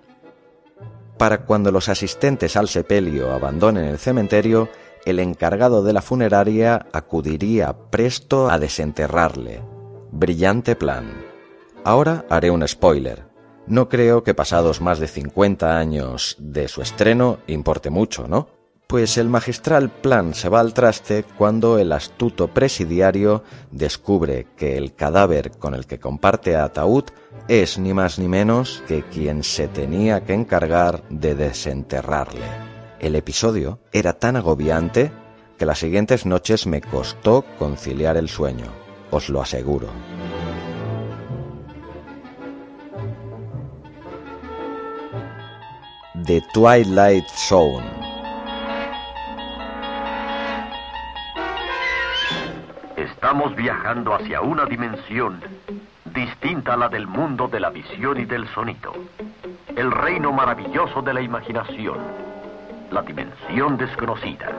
para cuando los asistentes al sepelio abandonen el cementerio, el encargado de la funeraria acudiría presto a desenterrarle. Brillante plan. Ahora haré un spoiler. No creo que pasados más de 50 años de su estreno importe mucho, ¿no? Pues el magistral plan se va al traste cuando el astuto presidiario descubre que el cadáver con el que comparte ataúd es ni más ni menos que quien se tenía que encargar de desenterrarle. El episodio era tan agobiante que las siguientes noches me costó conciliar el sueño, os lo aseguro. The Twilight Zone Estamos viajando hacia una dimensión distinta a la del mundo de la visión y del sonido. El reino maravilloso de la imaginación. La dimensión desconocida.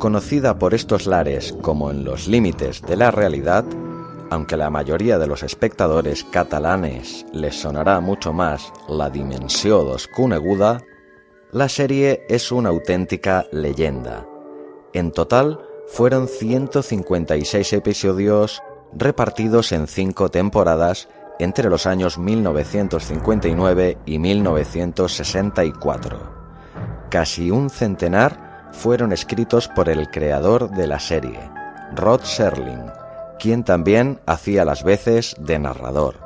Conocida por estos lares como en los límites de la realidad, aunque la mayoría de los espectadores catalanes les sonará mucho más la dimensión desconeguda, la serie es una auténtica leyenda. En total fueron 156 episodios repartidos en cinco temporadas entre los años 1959 y 1964. Casi un centenar fueron escritos por el creador de la serie, Rod Serling, quien también hacía las veces de narrador.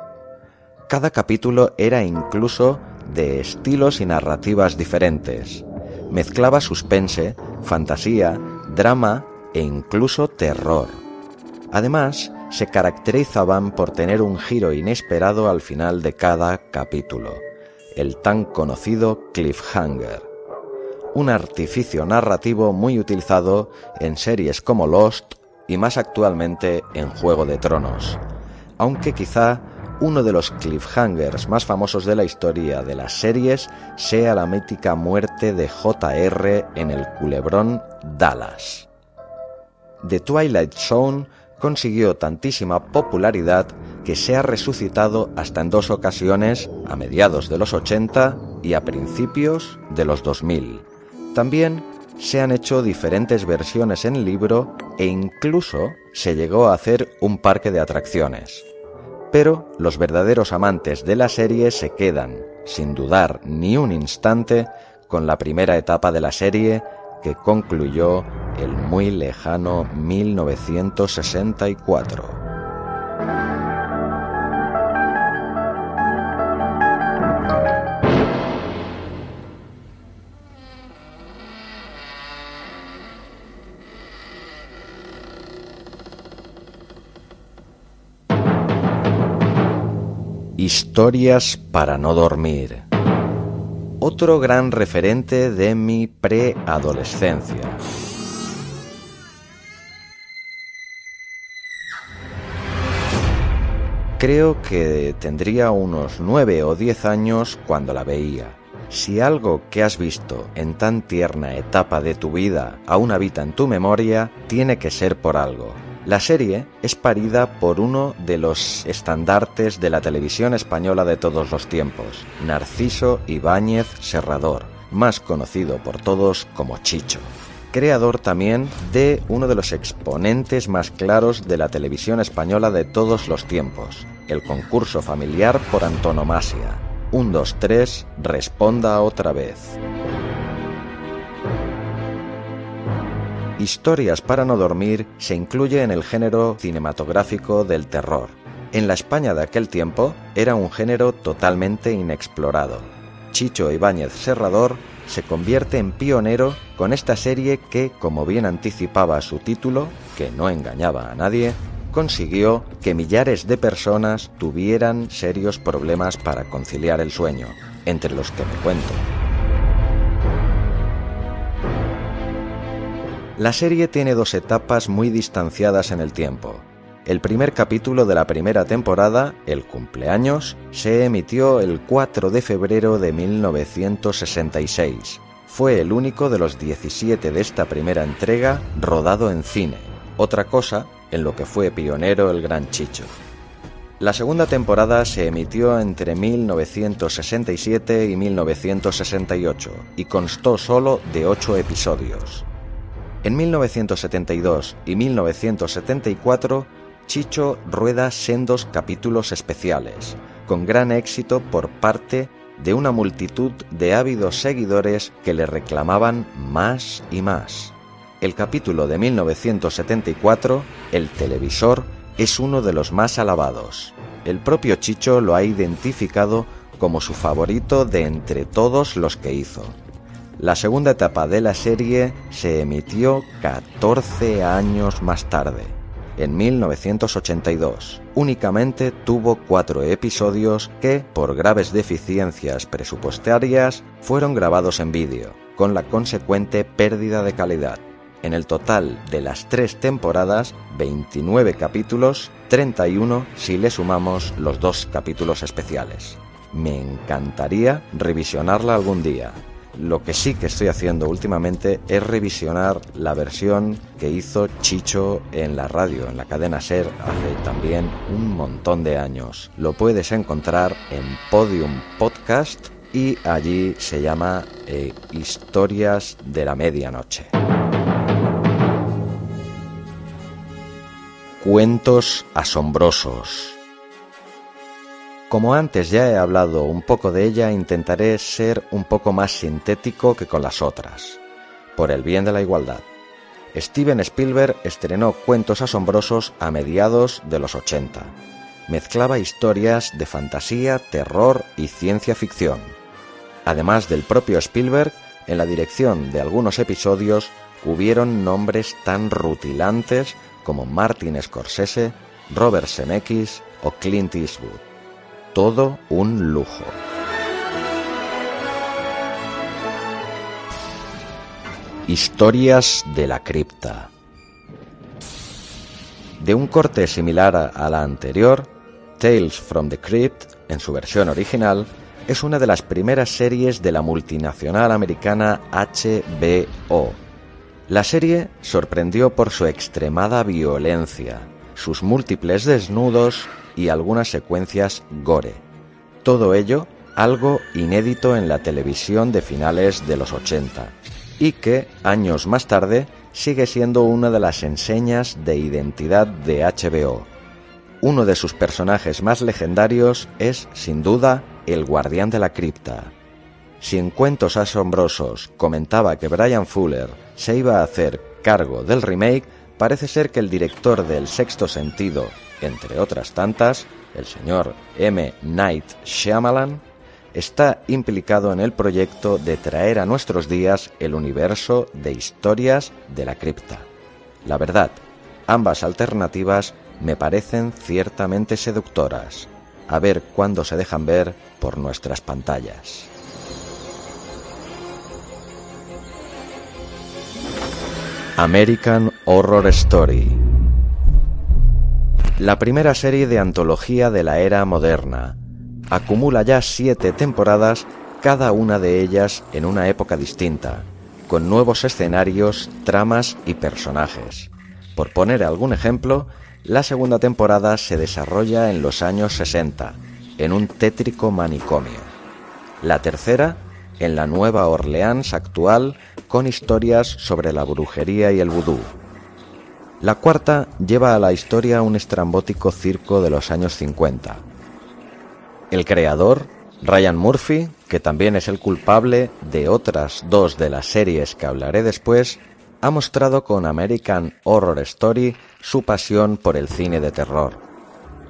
Cada capítulo era incluso de estilos y narrativas diferentes. Mezclaba suspense, fantasía, drama e incluso terror. Además, se caracterizaban por tener un giro inesperado al final de cada capítulo, el tan conocido cliffhanger, un artificio narrativo muy utilizado en series como Lost y más actualmente en Juego de Tronos, aunque quizá uno de los cliffhangers más famosos de la historia de las series sea la mítica muerte de JR en el culebrón Dallas. The Twilight Zone consiguió tantísima popularidad que se ha resucitado hasta en dos ocasiones a mediados de los 80 y a principios de los 2000. También se han hecho diferentes versiones en libro e incluso se llegó a hacer un parque de atracciones pero los verdaderos amantes de la serie se quedan, sin dudar ni un instante, con la primera etapa de la serie que concluyó el muy lejano 1964. Historias para no dormir. Otro gran referente de mi preadolescencia. Creo que tendría unos nueve o diez años cuando la veía. Si algo que has visto en tan tierna etapa de tu vida aún habita en tu memoria, tiene que ser por algo. La serie es parida por uno de los estandartes de la televisión española de todos los tiempos, Narciso Ibáñez Serrador, más conocido por todos como Chicho. creador también de uno de los exponentes más claros de la televisión española de todos los tiempos, el concurso familiar por antonomasia. 1, 2, 3, responda otra vez. Historias para no dormir se incluye en el género cinematográfico del terror. En la España de aquel tiempo era un género totalmente inexplorado. Chicho Ibáñez Serrador se convierte en pionero con esta serie que, como bien anticipaba su título, que no engañaba a nadie, consiguió que millares de personas tuvieran serios problemas para conciliar el sueño, entre los que me cuento. La serie tiene dos etapas muy distanciadas en el tiempo. El primer capítulo de la primera temporada, El cumpleaños, se emitió el 4 de febrero de 1966. Fue el único de los 17 de esta primera entrega rodado en cine. Otra cosa en lo que fue pionero el Gran Chicho. La segunda temporada se emitió entre 1967 y 1968 y constó solo de ocho episodios. En 1972 y 1974, Chicho rueda sendos capítulos especiales, con gran éxito por parte de una multitud de ávidos seguidores que le reclamaban más y más. El capítulo de 1974, El televisor, es uno de los más alabados. El propio Chicho lo ha identificado como su favorito de entre todos los que hizo. La segunda etapa de la serie se emitió 14 años más tarde, en 1982. Únicamente tuvo cuatro episodios que, por graves deficiencias presupuestarias, fueron grabados en vídeo, con la consecuente pérdida de calidad. En el total de las tres temporadas, 29 capítulos, 31 si le sumamos los dos capítulos especiales. Me encantaría revisionarla algún día, lo que sí que estoy haciendo últimamente es revisionar la versión que hizo Chicho en la radio, en la cadena Ser, hace también un montón de años. Lo puedes encontrar en Podium Podcast y allí se llama eh, Historias de la Medianoche. Cuentos asombrosos. Como antes ya he hablado un poco de ella, intentaré ser un poco más sintético que con las otras, por el bien de la igualdad. Steven Spielberg estrenó Cuentos Asombrosos a mediados de los 80. Mezclaba historias de fantasía, terror y ciencia ficción. Además del propio Spielberg, en la dirección de algunos episodios hubieron nombres tan rutilantes como Martin Scorsese, Robert Zemeckis o Clint Eastwood todo un lujo. Historias de la cripta. De un corte similar a la anterior, Tales from the Crypt, en su versión original, es una de las primeras series de la multinacional americana HBO. La serie sorprendió por su extremada violencia, sus múltiples desnudos y algunas secuencias gore. Todo ello algo inédito en la televisión de finales de los 80 y que, años más tarde, sigue siendo una de las enseñas de identidad de HBO. Uno de sus personajes más legendarios es, sin duda, el guardián de la cripta. Si en Cuentos Asombrosos comentaba que Brian Fuller se iba a hacer cargo del remake, parece ser que el director del Sexto Sentido entre otras tantas, el señor M. Night Shyamalan, está implicado en el proyecto de traer a nuestros días el universo de historias de la cripta. La verdad, ambas alternativas me parecen ciertamente seductoras. A ver cuándo se dejan ver por nuestras pantallas. American Horror Story la primera serie de antología de la era moderna. Acumula ya siete temporadas, cada una de ellas en una época distinta, con nuevos escenarios, tramas y personajes. Por poner algún ejemplo, la segunda temporada se desarrolla en los años 60, en un tétrico manicomio. La tercera en la Nueva Orleans actual con historias sobre la brujería y el vudú. La cuarta lleva a la historia un estrambótico circo de los años 50. El creador, Ryan Murphy, que también es el culpable de otras dos de las series que hablaré después, ha mostrado con American Horror Story su pasión por el cine de terror.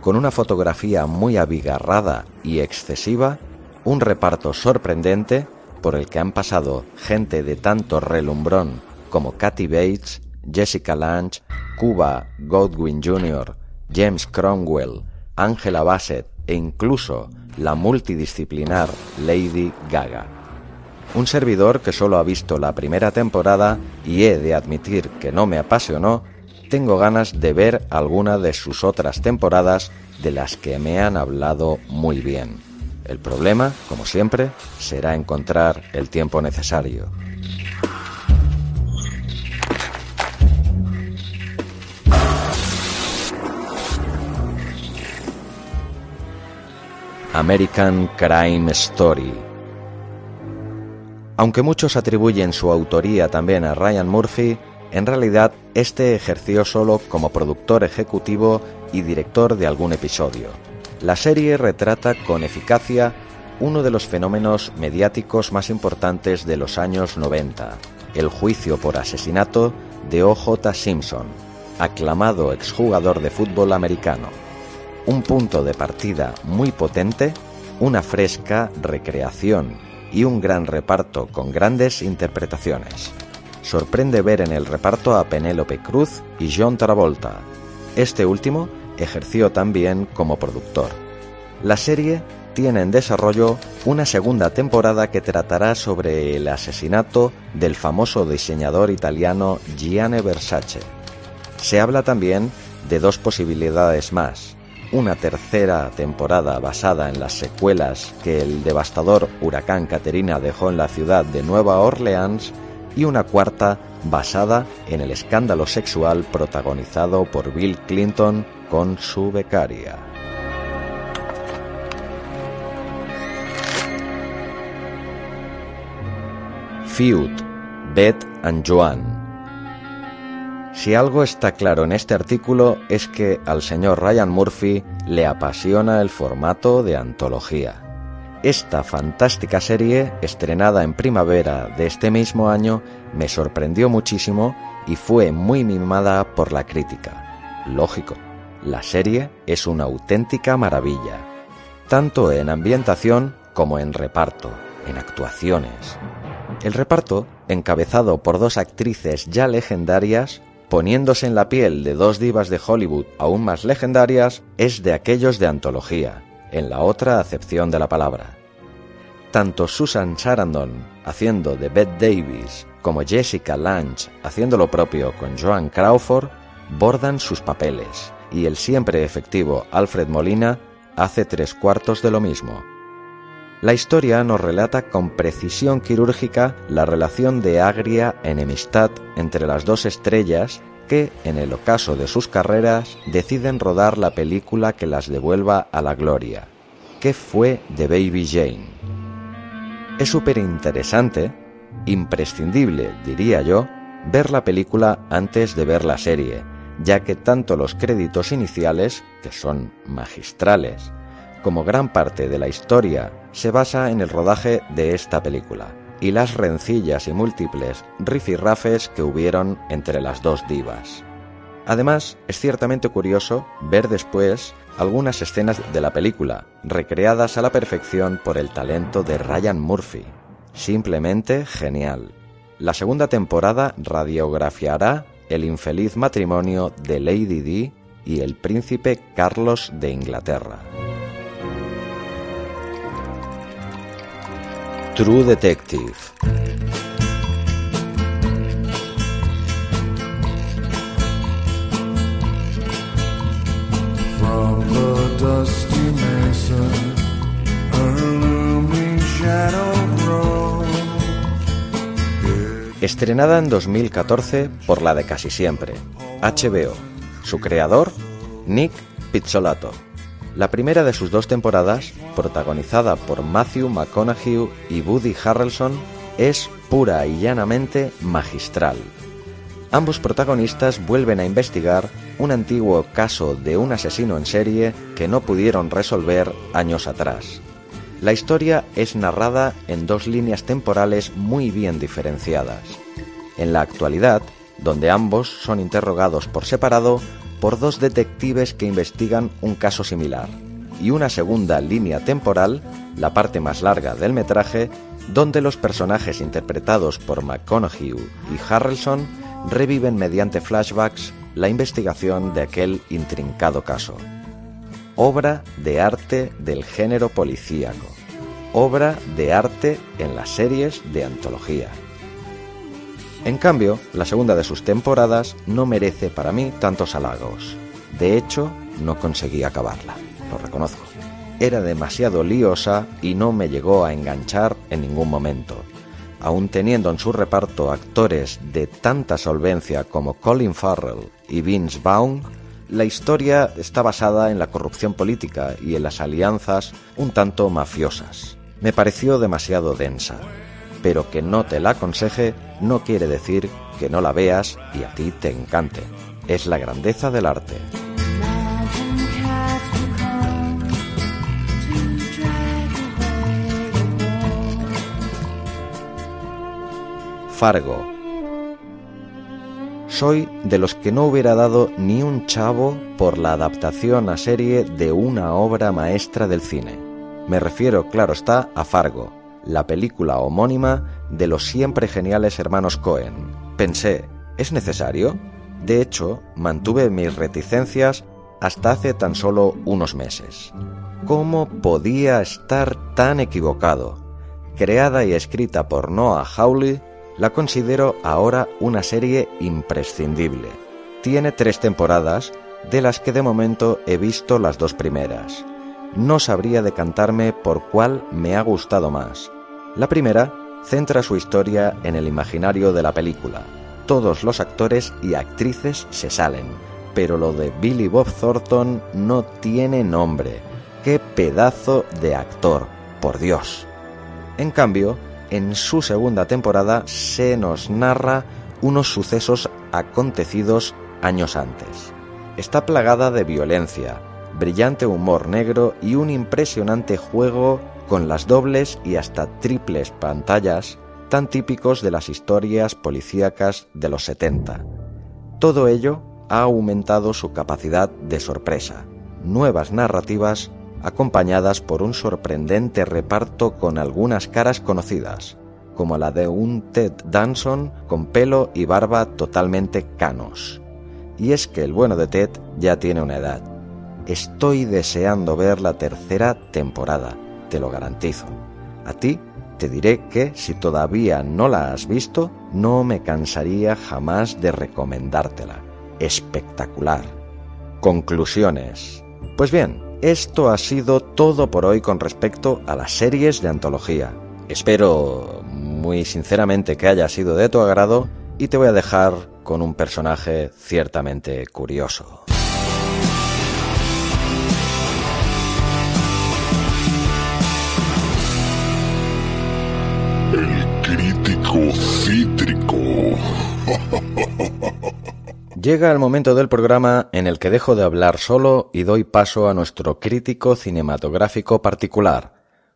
Con una fotografía muy abigarrada y excesiva, un reparto sorprendente por el que han pasado gente de tanto relumbrón como Kathy Bates, Jessica Lange, Cuba Godwin Jr., James Cromwell, Angela Bassett e incluso la multidisciplinar Lady Gaga. Un servidor que solo ha visto la primera temporada y he de admitir que no me apasionó, tengo ganas de ver alguna de sus otras temporadas de las que me han hablado muy bien. El problema, como siempre, será encontrar el tiempo necesario. American Crime Story. Aunque muchos atribuyen su autoría también a Ryan Murphy, en realidad este ejerció solo como productor ejecutivo y director de algún episodio. La serie retrata con eficacia uno de los fenómenos mediáticos más importantes de los años 90, el juicio por asesinato de O.J. Simpson, aclamado exjugador de fútbol americano un punto de partida muy potente, una fresca recreación y un gran reparto con grandes interpretaciones. Sorprende ver en el reparto a Penélope Cruz y John Travolta. Este último ejerció también como productor. La serie tiene en desarrollo una segunda temporada que tratará sobre el asesinato del famoso diseñador italiano Gianni Versace. Se habla también de dos posibilidades más, una tercera temporada basada en las secuelas que el devastador huracán Caterina dejó en la ciudad de Nueva Orleans y una cuarta basada en el escándalo sexual protagonizado por Bill Clinton con su becaria. Feud, Beth and Joan si algo está claro en este artículo es que al señor Ryan Murphy le apasiona el formato de antología. Esta fantástica serie, estrenada en primavera de este mismo año, me sorprendió muchísimo y fue muy mimada por la crítica. Lógico, la serie es una auténtica maravilla, tanto en ambientación como en reparto, en actuaciones. El reparto, encabezado por dos actrices ya legendarias, poniéndose en la piel de dos divas de Hollywood aún más legendarias, es de aquellos de antología, en la otra acepción de la palabra. Tanto Susan Sarandon haciendo de Bette Davis como Jessica Lange haciendo lo propio con Joan Crawford bordan sus papeles, y el siempre efectivo Alfred Molina hace tres cuartos de lo mismo. La historia nos relata con precisión quirúrgica la relación de agria enemistad entre las dos estrellas que, en el ocaso de sus carreras, deciden rodar la película que las devuelva a la gloria. ¿Qué fue de Baby Jane? Es súper interesante, imprescindible, diría yo, ver la película antes de ver la serie, ya que tanto los créditos iniciales, que son magistrales, como gran parte de la historia se basa en el rodaje de esta película y las rencillas y múltiples rifirrafes que hubieron entre las dos divas. Además, es ciertamente curioso ver después algunas escenas de la película, recreadas a la perfección por el talento de Ryan Murphy. Simplemente genial. La segunda temporada radiografiará el infeliz matrimonio de Lady Di y el príncipe Carlos de Inglaterra. True Detective. Estrenada en 2014 por la de Casi Siempre, HBO. Su creador, Nick Pizzolato. La primera de sus dos temporadas, protagonizada por Matthew McConaughey y Woody Harrelson, es pura y llanamente magistral. Ambos protagonistas vuelven a investigar un antiguo caso de un asesino en serie que no pudieron resolver años atrás. La historia es narrada en dos líneas temporales muy bien diferenciadas. En la actualidad, donde ambos son interrogados por separado por dos detectives que investigan un caso similar, y una segunda línea temporal, la parte más larga del metraje, donde los personajes interpretados por McConaughey y Harrelson reviven mediante flashbacks la investigación de aquel intrincado caso. Obra de arte del género policíaco. Obra de arte en las series de antología. En cambio, la segunda de sus temporadas no merece para mí tantos halagos. De hecho, no conseguí acabarla, lo reconozco. Era demasiado liosa y no me llegó a enganchar en ningún momento. Aun teniendo en su reparto actores de tanta solvencia como Colin Farrell y Vince Vaughn, la historia está basada en la corrupción política y en las alianzas un tanto mafiosas. Me pareció demasiado densa pero que no te la aconseje no quiere decir que no la veas y a ti te encante. Es la grandeza del arte. Fargo. Soy de los que no hubiera dado ni un chavo por la adaptación a serie de una obra maestra del cine. Me refiero, claro está, a Fargo, la película homónima de los siempre geniales hermanos Cohen. Pensé, ¿es necesario? De hecho, mantuve mis reticencias hasta hace tan solo unos meses. ¿Cómo podía estar tan equivocado? Creada y escrita por Noah Hawley, la considero ahora una serie imprescindible. Tiene tres temporadas, de las que de momento he visto las dos primeras. No sabría decantarme por cuál me ha gustado más, la primera centra su historia en el imaginario de la película. Todos los actores y actrices se salen, pero lo de Billy Bob Thornton no tiene nombre. ¡Qué pedazo de actor! Por Dios. En cambio, en su segunda temporada se nos narra unos sucesos acontecidos años antes. Está plagada de violencia, brillante humor negro y un impresionante juego con las dobles y hasta triples pantallas tan típicos de las historias policíacas de los 70. Todo ello ha aumentado su capacidad de sorpresa, nuevas narrativas acompañadas por un sorprendente reparto con algunas caras conocidas, como la de un Ted Danson con pelo y barba totalmente canos. Y es que el bueno de Ted ya tiene una edad. Estoy deseando ver la tercera temporada te lo garantizo. A ti te diré que si todavía no la has visto, no me cansaría jamás de recomendártela. Espectacular. Conclusiones. Pues bien, esto ha sido todo por hoy con respecto a las series de antología. Espero muy sinceramente que haya sido de tu agrado y te voy a dejar con un personaje ciertamente curioso. Llega el momento del programa en el que dejo de hablar solo y doy paso a nuestro crítico cinematográfico particular.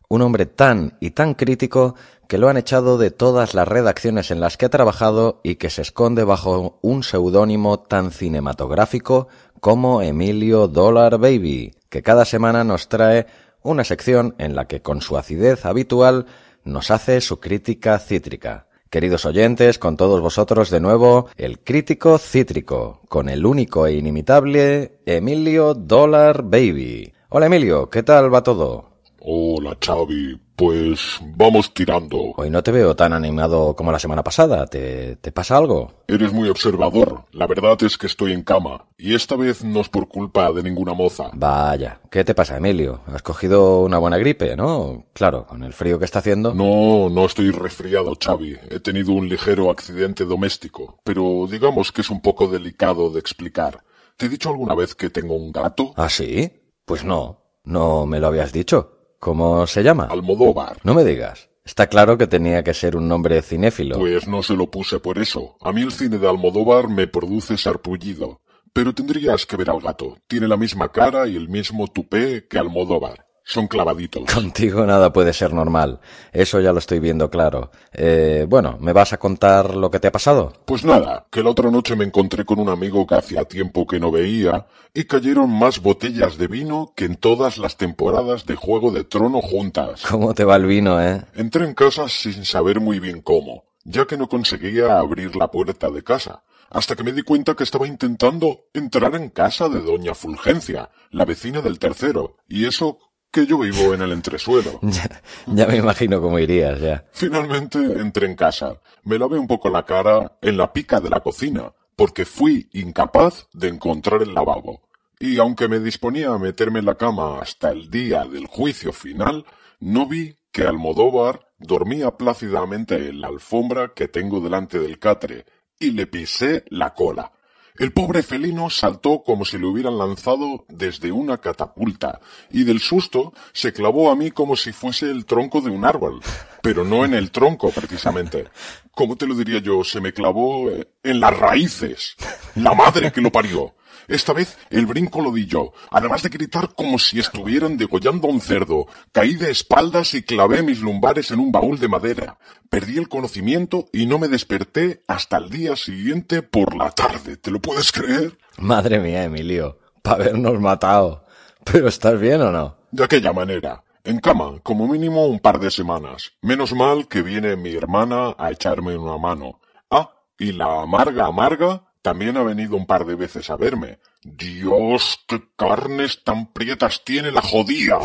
Un hombre tan y tan crítico que lo han echado de todas las redacciones en las que ha trabajado y que se esconde bajo un seudónimo tan cinematográfico como Emilio Dollar Baby, que cada semana nos trae una sección en la que con su acidez habitual nos hace su crítica cítrica. Queridos oyentes, con todos vosotros de nuevo, el crítico cítrico, con el único e inimitable Emilio Dollar Baby. Hola Emilio, ¿qué tal va todo? Hola Xavi, pues vamos tirando. Hoy no te veo tan animado como la semana pasada. ¿Te, ¿Te pasa algo? Eres muy observador. La verdad es que estoy en cama. Y esta vez no es por culpa de ninguna moza. Vaya, ¿qué te pasa, Emilio? Has cogido una buena gripe, ¿no? Claro, con el frío que está haciendo. No, no estoy resfriado, Xavi. He tenido un ligero accidente doméstico. Pero digamos que es un poco delicado de explicar. ¿Te he dicho alguna vez que tengo un gato? ¿Ah, sí? Pues no. No me lo habías dicho. ¿Cómo se llama? Almodóvar. No me digas. Está claro que tenía que ser un nombre cinéfilo. Pues no se lo puse por eso. A mí el cine de Almodóvar me produce sarpullido. Pero tendrías que ver al gato. Tiene la misma cara y el mismo tupé que Almodóvar. Son clavaditos. Contigo nada puede ser normal. Eso ya lo estoy viendo claro. Eh, bueno, ¿me vas a contar lo que te ha pasado? Pues nada, que la otra noche me encontré con un amigo que hacía tiempo que no veía y cayeron más botellas de vino que en todas las temporadas de Juego de Trono juntas. ¿Cómo te va el vino, eh? Entré en casa sin saber muy bien cómo, ya que no conseguía abrir la puerta de casa hasta que me di cuenta que estaba intentando entrar en casa de doña Fulgencia, la vecina del tercero, y eso que yo vivo en el entresuelo. ya, me imagino cómo irías, ya. Finalmente entré en casa. Me lavé un poco la cara en la pica de la cocina, porque fui incapaz de encontrar el lavabo. Y aunque me disponía a meterme en la cama hasta el día del juicio final, no vi que Almodóvar dormía plácidamente en la alfombra que tengo delante del catre, y le pisé la cola. El pobre felino saltó como si le hubieran lanzado desde una catapulta, y del susto se clavó a mí como si fuese el tronco de un árbol, pero no en el tronco precisamente. ¿Cómo te lo diría yo? Se me clavó eh, en las raíces. La madre que lo parió. Esta vez el brinco lo di yo, además de gritar como si estuvieran degollando a un cerdo. Caí de espaldas y clavé mis lumbares en un baúl de madera. Perdí el conocimiento y no me desperté hasta el día siguiente por la tarde. ¿Te lo puedes creer? Madre mía, Emilio, para habernos matado. ¿Pero estás bien o no? De aquella manera. En cama, como mínimo un par de semanas. Menos mal que viene mi hermana a echarme una mano. Ah, y la amarga amarga también ha venido un par de veces a verme. Dios, qué carnes tan prietas tiene la jodía.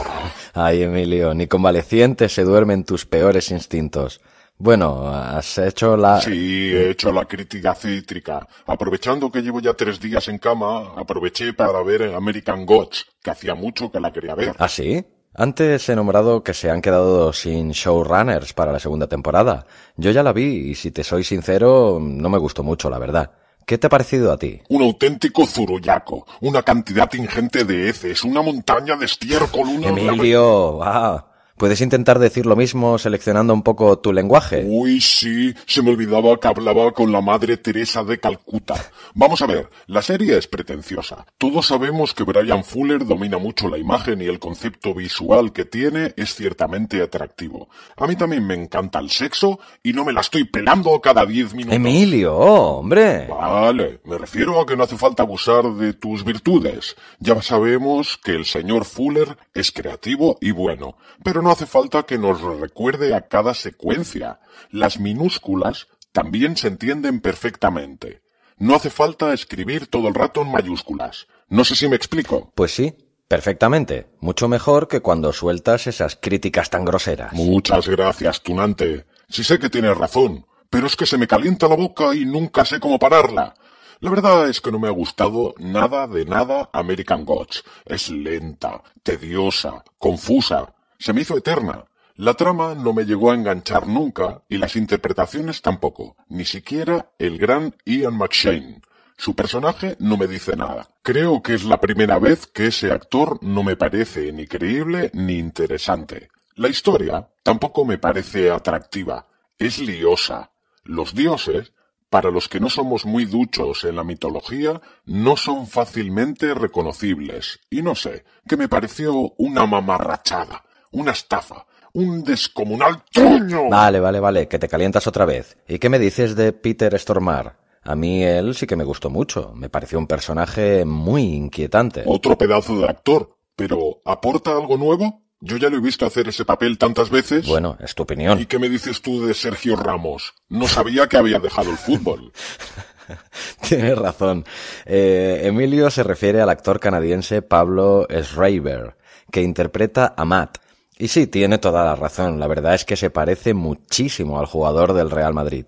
Ay, Emilio, ni convaleciente se duermen tus peores instintos. Bueno, has hecho la... Sí, he hecho la crítica cítrica. Aprovechando que llevo ya tres días en cama, aproveché para ver American Gods, que hacía mucho que la quería ver. ¿Ah, sí? Antes he nombrado que se han quedado sin showrunners para la segunda temporada. Yo ya la vi y si te soy sincero, no me gustó mucho, la verdad. ¿Qué te ha parecido a ti? Un auténtico zurullaco, una cantidad ingente de heces, una montaña de estiércol, una... Emilio, ah, ¿Puedes intentar decir lo mismo seleccionando un poco tu lenguaje? Uy, sí, se me olvidaba que hablaba con la Madre Teresa de Calcuta. Vamos a ver, la serie es pretenciosa. Todos sabemos que Brian Fuller domina mucho la imagen y el concepto visual que tiene es ciertamente atractivo. A mí también me encanta el sexo y no me la estoy pelando cada diez minutos. Emilio, hombre. Vale, me refiero a que no hace falta abusar de tus virtudes. Ya sabemos que el señor Fuller es creativo y bueno, pero no hace falta que nos recuerde a cada secuencia. Las minúsculas también se entienden perfectamente. No hace falta escribir todo el rato en mayúsculas. No sé si me explico. Pues sí, perfectamente. Mucho mejor que cuando sueltas esas críticas tan groseras. Muchas gracias, Tunante. Sí sé que tienes razón, pero es que se me calienta la boca y nunca sé cómo pararla. La verdad es que no me ha gustado nada de nada American Gods. Es lenta, tediosa, confusa. Se me hizo eterna. La trama no me llegó a enganchar nunca y las interpretaciones tampoco, ni siquiera el gran Ian McShane. Su personaje no me dice nada. Creo que es la primera vez que ese actor no me parece ni creíble ni interesante. La historia tampoco me parece atractiva. Es liosa. Los dioses, para los que no somos muy duchos en la mitología, no son fácilmente reconocibles. Y no sé, que me pareció una mamarrachada una estafa, un descomunal truño. Vale, vale, vale, que te calientas otra vez. ¿Y qué me dices de Peter Stormare? A mí él sí que me gustó mucho. Me pareció un personaje muy inquietante. Otro pedazo de actor. Pero, ¿aporta algo nuevo? Yo ya lo he visto hacer ese papel tantas veces. Bueno, es tu opinión. ¿Y qué me dices tú de Sergio Ramos? No sabía que había dejado el fútbol. Tienes razón. Eh, Emilio se refiere al actor canadiense Pablo Schreiber, que interpreta a Matt, y sí, tiene toda la razón. La verdad es que se parece muchísimo al jugador del Real Madrid.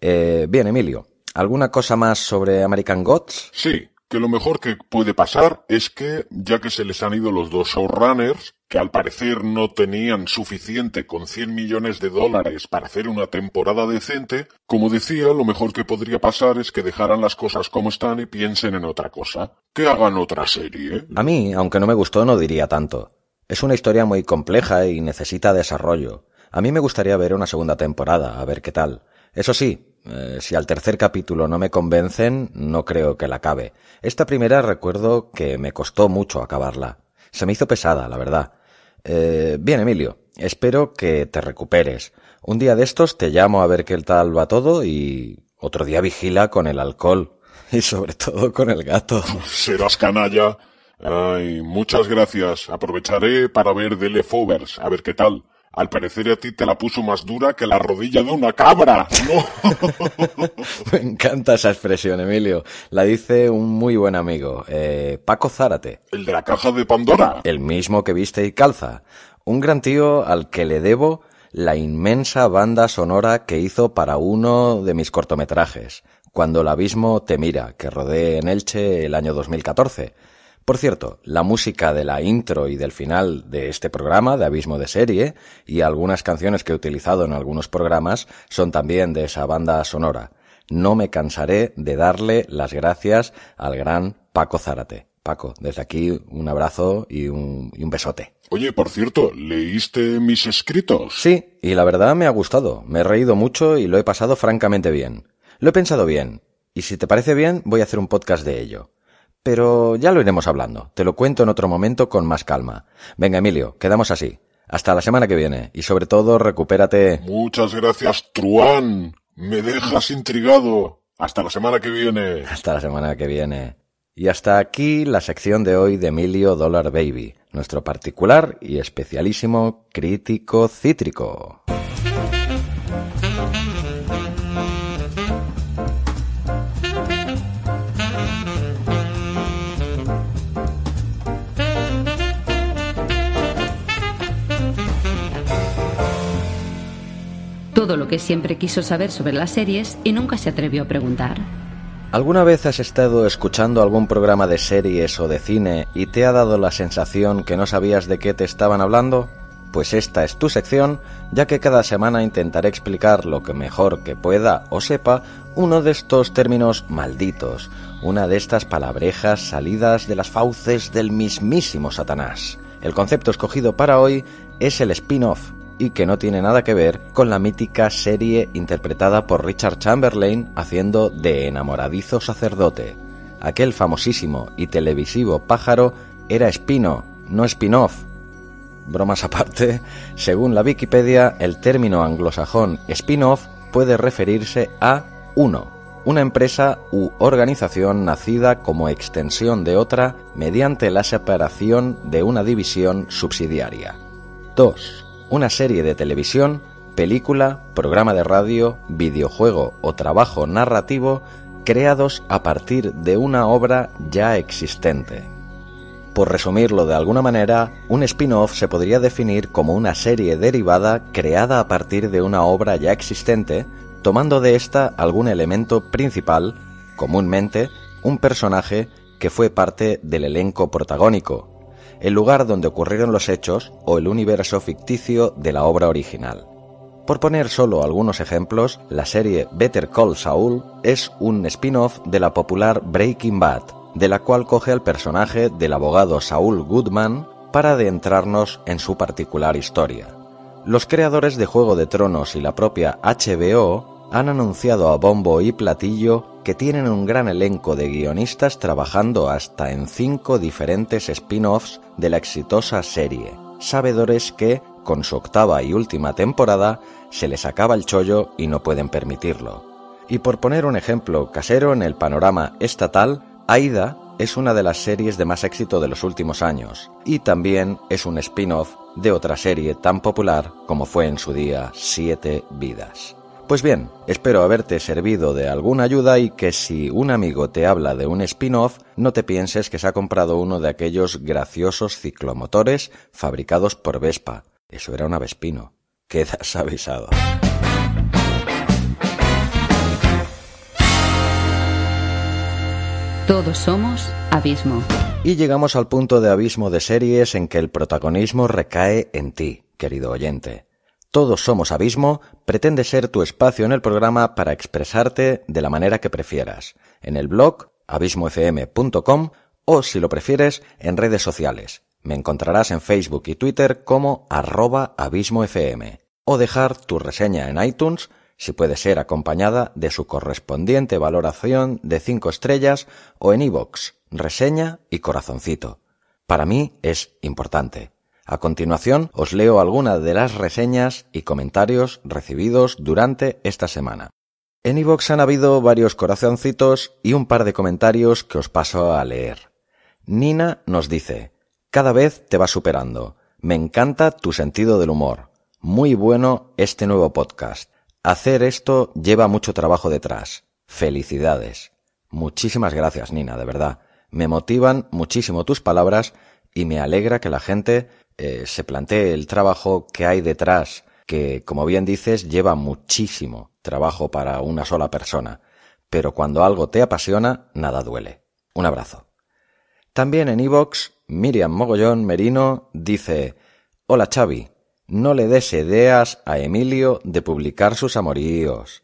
Eh, bien, Emilio, ¿alguna cosa más sobre American Gods? Sí, que lo mejor que puede pasar es que, ya que se les han ido los dos showrunners, que al parecer no tenían suficiente con 100 millones de dólares para hacer una temporada decente, como decía, lo mejor que podría pasar es que dejaran las cosas como están y piensen en otra cosa. Que hagan otra serie. A mí, aunque no me gustó, no diría tanto. Es una historia muy compleja y necesita desarrollo. A mí me gustaría ver una segunda temporada, a ver qué tal. Eso sí, eh, si al tercer capítulo no me convencen, no creo que la acabe. Esta primera recuerdo que me costó mucho acabarla. Se me hizo pesada, la verdad. Eh, bien, Emilio, espero que te recuperes. Un día de estos te llamo a ver qué tal va todo y otro día vigila con el alcohol. Y sobre todo con el gato. Serás canalla. Ay, muchas gracias. Aprovecharé para ver The Leftovers, a ver qué tal. Al parecer a ti te la puso más dura que la rodilla de una cabra. ¿no? Me encanta esa expresión, Emilio. La dice un muy buen amigo, eh, Paco Zárate. ¿El de la caja de Pandora? El mismo que viste y calza. Un gran tío al que le debo la inmensa banda sonora que hizo para uno de mis cortometrajes, Cuando el abismo te mira, que rodé en Elche el año 2014 por cierto, la música de la intro y del final de este programa, de Abismo de Serie, y algunas canciones que he utilizado en algunos programas son también de esa banda sonora. No me cansaré de darle las gracias al gran Paco Zárate. Paco, desde aquí un abrazo y un, y un besote. Oye, por cierto, ¿leíste mis escritos? Sí, y la verdad me ha gustado. Me he reído mucho y lo he pasado francamente bien. Lo he pensado bien, y si te parece bien, voy a hacer un podcast de ello. Pero ya lo iremos hablando. Te lo cuento en otro momento con más calma. Venga, Emilio, quedamos así. Hasta la semana que viene. Y sobre todo, recupérate. Muchas gracias, Truán. Me dejas intrigado. Hasta la semana que viene. Hasta la semana que viene. Y hasta aquí la sección de hoy de Emilio Dollar Baby, nuestro particular y especialísimo crítico cítrico. Todo lo que siempre quiso saber sobre las series y nunca se atrevió a preguntar. ¿Alguna vez has estado escuchando algún programa de series o de cine y te ha dado la sensación que no sabías de qué te estaban hablando? Pues esta es tu sección, ya que cada semana intentaré explicar lo que mejor que pueda o sepa uno de estos términos malditos, una de estas palabrejas salidas de las fauces del mismísimo Satanás. El concepto escogido para hoy es el spin-off, y que no tiene nada que ver con la mítica serie interpretada por Richard Chamberlain haciendo de enamoradizo sacerdote. Aquel famosísimo y televisivo pájaro era Espino, no spin-off. Bromas aparte, según la Wikipedia, el término anglosajón spin-off puede referirse a 1. Una empresa u organización nacida como extensión de otra mediante la separación de una división subsidiaria. 2 una serie de televisión, película, programa de radio, videojuego o trabajo narrativo creados a partir de una obra ya existente. Por resumirlo de alguna manera, un spin-off se podría definir como una serie derivada creada a partir de una obra ya existente, tomando de ésta algún elemento principal, comúnmente un personaje que fue parte del elenco protagónico, el lugar donde ocurrieron los hechos o el universo ficticio de la obra original. Por poner solo algunos ejemplos, la serie Better Call Saul es un spin-off de la popular Breaking Bad, de la cual coge al personaje del abogado Saul Goodman para adentrarnos en su particular historia. Los creadores de Juego de Tronos y la propia HBO han anunciado a bombo y platillo que tienen un gran elenco de guionistas trabajando hasta en cinco diferentes spin-offs de la exitosa serie, sabedores que, con su octava y última temporada, se les acaba el chollo y no pueden permitirlo. Y por poner un ejemplo casero en el panorama estatal, Aida es una de las series de más éxito de los últimos años, y también es un spin-off de otra serie tan popular como fue en su día Siete Vidas. Pues bien, espero haberte servido de alguna ayuda y que si un amigo te habla de un spin-off, no te pienses que se ha comprado uno de aquellos graciosos ciclomotores fabricados por Vespa. Eso era una Vespino. Quedas avisado. Todos somos Abismo. Y llegamos al punto de abismo de series en que el protagonismo recae en ti, querido oyente. Todos somos Abismo pretende ser tu espacio en el programa para expresarte de la manera que prefieras, en el blog abismofm.com o, si lo prefieres, en redes sociales, Me encontrarás en Facebook y Twitter como arroba abismofm o dejar tu reseña en iTunes si puede ser acompañada de su correspondiente valoración de 5 estrellas o en iVoox, reseña y corazoncito. Para mí es importante. A continuación os leo algunas de las reseñas y comentarios recibidos durante esta semana. En iVoox han habido varios corazoncitos y un par de comentarios que os paso a leer. Nina nos dice, cada vez te vas superando. Me encanta tu sentido del humor. Muy bueno este nuevo podcast. Hacer esto lleva mucho trabajo detrás. Felicidades. Muchísimas gracias, Nina, de verdad. Me motivan muchísimo tus palabras y me alegra que la gente eh, se plantee el trabajo que hay detrás, que, como bien dices, lleva muchísimo trabajo para una sola persona. Pero cuando algo te apasiona, nada duele. Un abrazo. También en iVox, Miriam Mogollón Merino dice, Hola Xavi, no le des ideas a Emilio de publicar sus amoríos.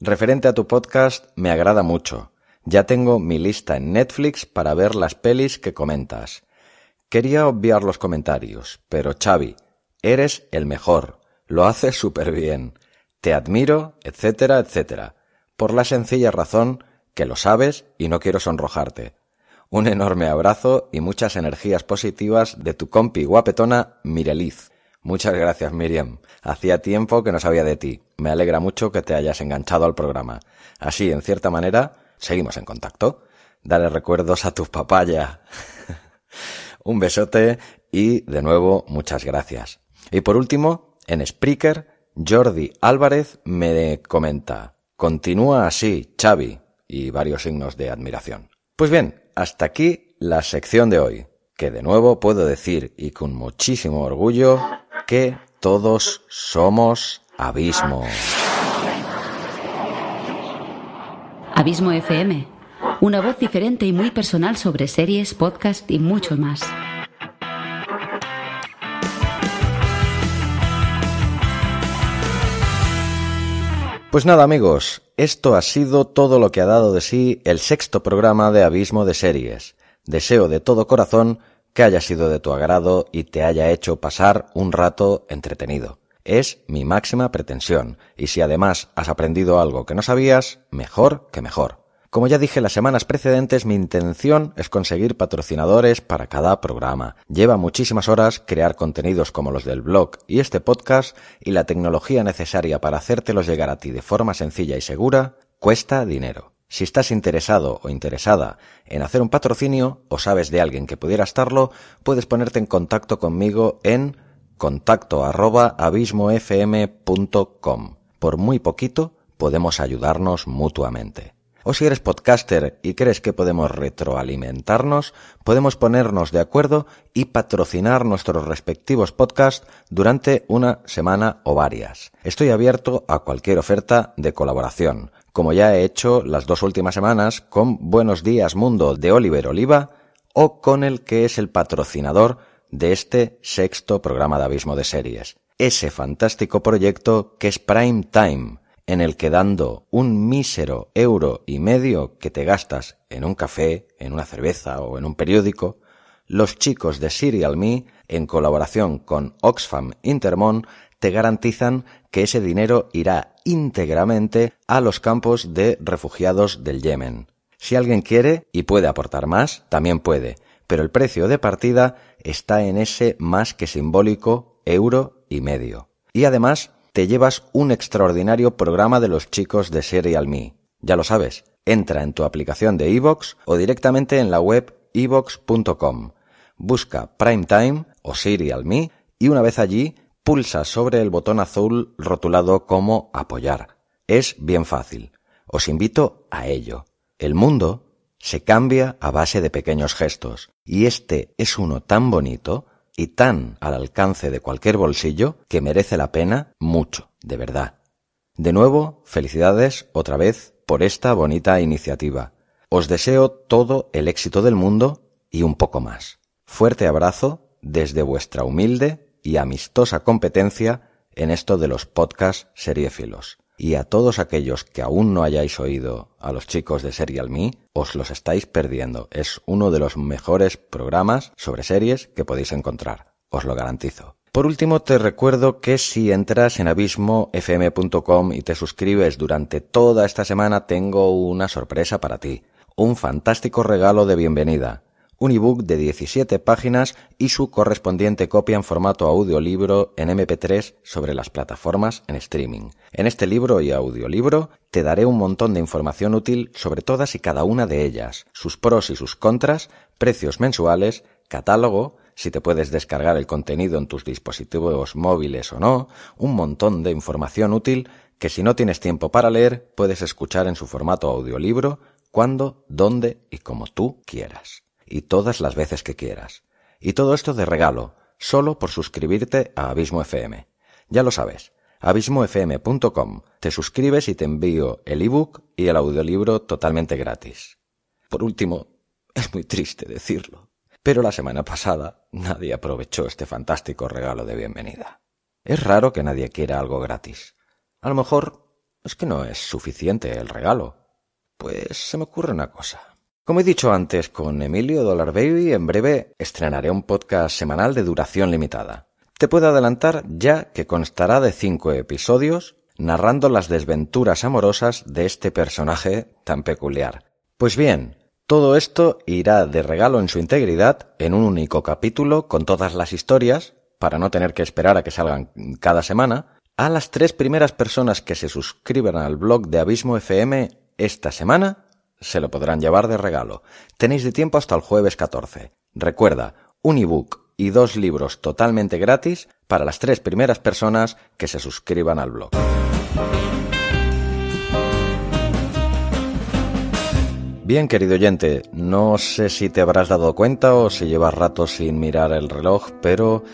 Referente a tu podcast, me agrada mucho. Ya tengo mi lista en Netflix para ver las pelis que comentas. Quería obviar los comentarios, pero Xavi, eres el mejor. Lo haces súper bien. Te admiro, etcétera, etcétera. Por la sencilla razón que lo sabes y no quiero sonrojarte. Un enorme abrazo y muchas energías positivas de tu compi guapetona Mireliz. Muchas gracias, Miriam. Hacía tiempo que no sabía de ti. Me alegra mucho que te hayas enganchado al programa. Así, en cierta manera, seguimos en contacto. Dale recuerdos a tus papayas. Un besote y, de nuevo, muchas gracias. Y por último, en Spreaker, Jordi Álvarez me comenta, continúa así, Xavi, y varios signos de admiración. Pues bien, hasta aquí la sección de hoy, que de nuevo puedo decir y con muchísimo orgullo que todos somos Abismo. Abismo FM, una voz diferente y muy personal sobre series, podcast y mucho más. Pues nada amigos, esto ha sido todo lo que ha dado de sí el sexto programa de Abismo de Series. Deseo de todo corazón que haya sido de tu agrado y te haya hecho pasar un rato entretenido. Es mi máxima pretensión, y si además has aprendido algo que no sabías, mejor que mejor. Como ya dije las semanas precedentes, mi intención es conseguir patrocinadores para cada programa. Lleva muchísimas horas crear contenidos como los del blog y este podcast, y la tecnología necesaria para hacértelos llegar a ti de forma sencilla y segura cuesta dinero. Si estás interesado o interesada en hacer un patrocinio o sabes de alguien que pudiera estarlo, puedes ponerte en contacto conmigo en contacto arroba abismofm.com. Por muy poquito podemos ayudarnos mutuamente. O si eres podcaster y crees que podemos retroalimentarnos, podemos ponernos de acuerdo y patrocinar nuestros respectivos podcasts durante una semana o varias. Estoy abierto a cualquier oferta de colaboración, como ya he hecho las dos últimas semanas con Buenos Días Mundo de Oliver Oliva o con el que es el patrocinador de este sexto programa de Abismo de Series. Ese fantástico proyecto que es Prime Time en el que dando un mísero euro y medio que te gastas en un café, en una cerveza o en un periódico, los chicos de Serial Me, en colaboración con Oxfam Intermon, te garantizan que ese dinero irá íntegramente a los campos de refugiados del Yemen. Si alguien quiere y puede aportar más, también puede, pero el precio de partida está en ese más que simbólico euro y medio. Y además, te llevas un extraordinario programa de los chicos de Serial Me. Ya lo sabes, entra en tu aplicación de iVoox o directamente en la web ivox.com. Busca Primetime o Serial Me y una vez allí pulsa sobre el botón azul rotulado como apoyar. Es bien fácil. Os invito a ello. El mundo se cambia a base de pequeños gestos y este es uno tan bonito y tan al alcance de cualquier bolsillo que merece la pena mucho, de verdad. De nuevo, felicidades otra vez por esta bonita iniciativa. Os deseo todo el éxito del mundo y un poco más. Fuerte abrazo desde vuestra humilde y amistosa competencia en esto de los podcasts seriéfilos. Y a todos aquellos que aún no hayáis oído a los chicos de Serial Me, os los estáis perdiendo. Es uno de los mejores programas sobre series que podéis encontrar. Os lo garantizo. Por último, te recuerdo que si entras en abismofm.com y te suscribes durante toda esta semana, tengo una sorpresa para ti. Un fantástico regalo de bienvenida. Un ebook de 17 páginas y su correspondiente copia en formato audiolibro en MP3 sobre las plataformas en streaming. En este libro y audiolibro te daré un montón de información útil sobre todas y cada una de ellas, sus pros y sus contras, precios mensuales, catálogo, si te puedes descargar el contenido en tus dispositivos móviles o no, un montón de información útil que si no tienes tiempo para leer puedes escuchar en su formato audiolibro cuando, dónde y como tú quieras. Y todas las veces que quieras. Y todo esto de regalo, solo por suscribirte a Abismo FM. Ya lo sabes, abismofm.com. Te suscribes y te envío el ebook y el audiolibro totalmente gratis. Por último, es muy triste decirlo, pero la semana pasada nadie aprovechó este fantástico regalo de bienvenida. Es raro que nadie quiera algo gratis. A lo mejor es que no es suficiente el regalo. Pues se me ocurre una cosa. Como he dicho antes con Emilio Dollar Baby, en breve estrenaré un podcast semanal de duración limitada. Te puedo adelantar ya que constará de cinco episodios narrando las desventuras amorosas de este personaje tan peculiar. Pues bien, todo esto irá de regalo en su integridad en un único capítulo con todas las historias, para no tener que esperar a que salgan cada semana, a las tres primeras personas que se suscriban al blog de Abismo FM esta semana se lo podrán llevar de regalo. Tenéis de tiempo hasta el jueves 14. Recuerda, un ebook y dos libros totalmente gratis para las tres primeras personas que se suscriban al blog. Bien, querido oyente, no sé si te habrás dado cuenta o si llevas rato sin mirar el reloj, pero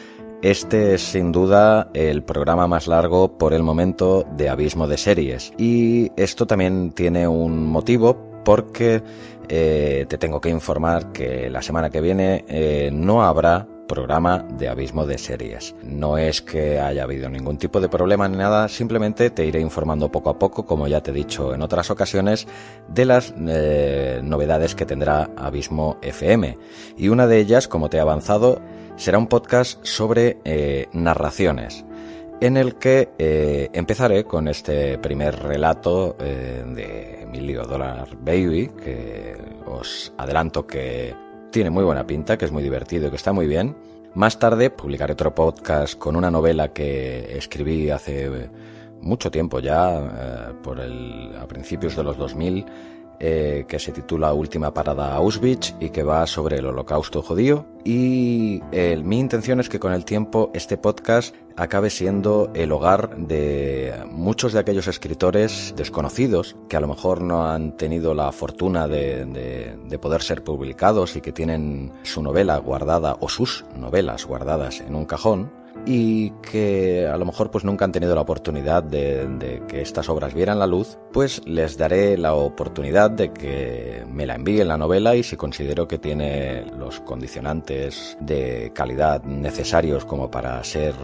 este es sin duda el programa más largo por el momento de Abismo de Series. Y esto también tiene un motivo porque eh, te tengo que informar que la semana que viene eh, no habrá programa de Abismo de Series. No es que haya habido ningún tipo de problema ni nada, simplemente te iré informando poco a poco, como ya te he dicho en otras ocasiones, de las eh, novedades que tendrá Abismo FM. Y una de ellas, como te he avanzado, será un podcast sobre narraciones en el que empezaré con este primer relato de Emilio Dollar Baby, que os adelanto que tiene muy buena pinta, que es muy divertido y que está muy bien. Más tarde publicaré otro podcast con una novela que escribí hace mucho tiempo ya, eh, por el, a principios de los 2000, eh, que se titula Última parada Auschwitz y que va sobre el holocausto judío. Y mi intención es que con el tiempo este podcast acabe siendo el hogar de muchos de aquellos escritores desconocidos que a lo mejor no han tenido la fortuna de, de poder ser publicados y que tienen su novela guardada o sus novelas guardadas en un cajón y que a lo mejor pues nunca han tenido la oportunidad de, que estas obras vieran la luz, pues les daré la oportunidad de que me la envíen la novela y si considero que tiene los condicionantes de calidad necesarios como para ser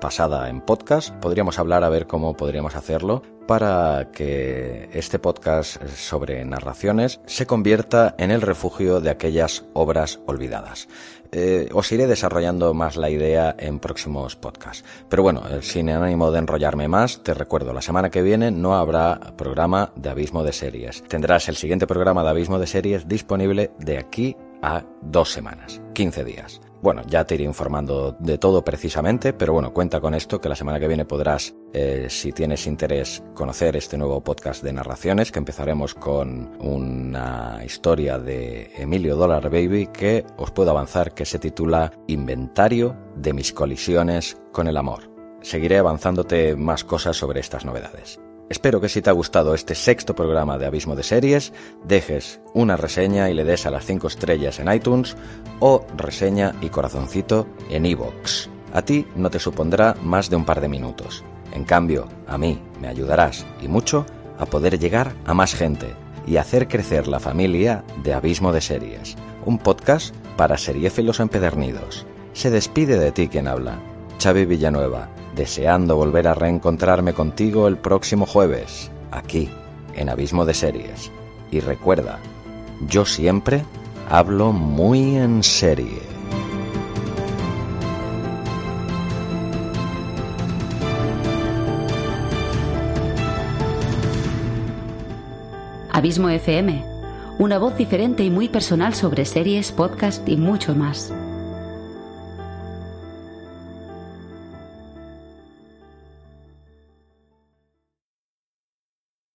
pasada en podcast, podríamos hablar a ver cómo podríamos hacerlo para que este podcast sobre narraciones se convierta en el refugio de aquellas obras olvidadas. Eh, os iré desarrollando más la idea en próximos podcasts. Pero bueno, eh, sin ánimo de enrollarme más, te recuerdo, la semana que viene no habrá programa de Abismo de Series. Tendrás el siguiente programa de Abismo de Series disponible de aquí a dos semanas, 15 días. Bueno, ya te iré informando de todo precisamente, pero bueno, cuenta con esto que la semana que viene podrás, eh, si tienes interés, conocer este nuevo podcast de narraciones, que empezaremos con una historia de Emilio Dollar Baby que os puedo avanzar que se titula Inventario de mis colisiones con el amor. Seguiré avanzándote más cosas sobre estas novedades. Espero que si te ha gustado este sexto programa de Abismo de Series, dejes una reseña y le des a las 5 estrellas en iTunes o reseña y corazoncito en iVoox. A ti no te supondrá más de un par de minutos. En cambio, a mí me ayudarás y mucho a poder llegar a más gente y hacer crecer la familia de Abismo de Series, un podcast para seriéfilos empedernidos. Se despide de ti quien habla, Xavi Villanueva deseando volver a reencontrarme contigo el próximo jueves, aquí, en Abismo de Series. Y recuerda, yo siempre hablo muy en serie. Abismo FM, una voz diferente y muy personal sobre series, podcast y mucho más.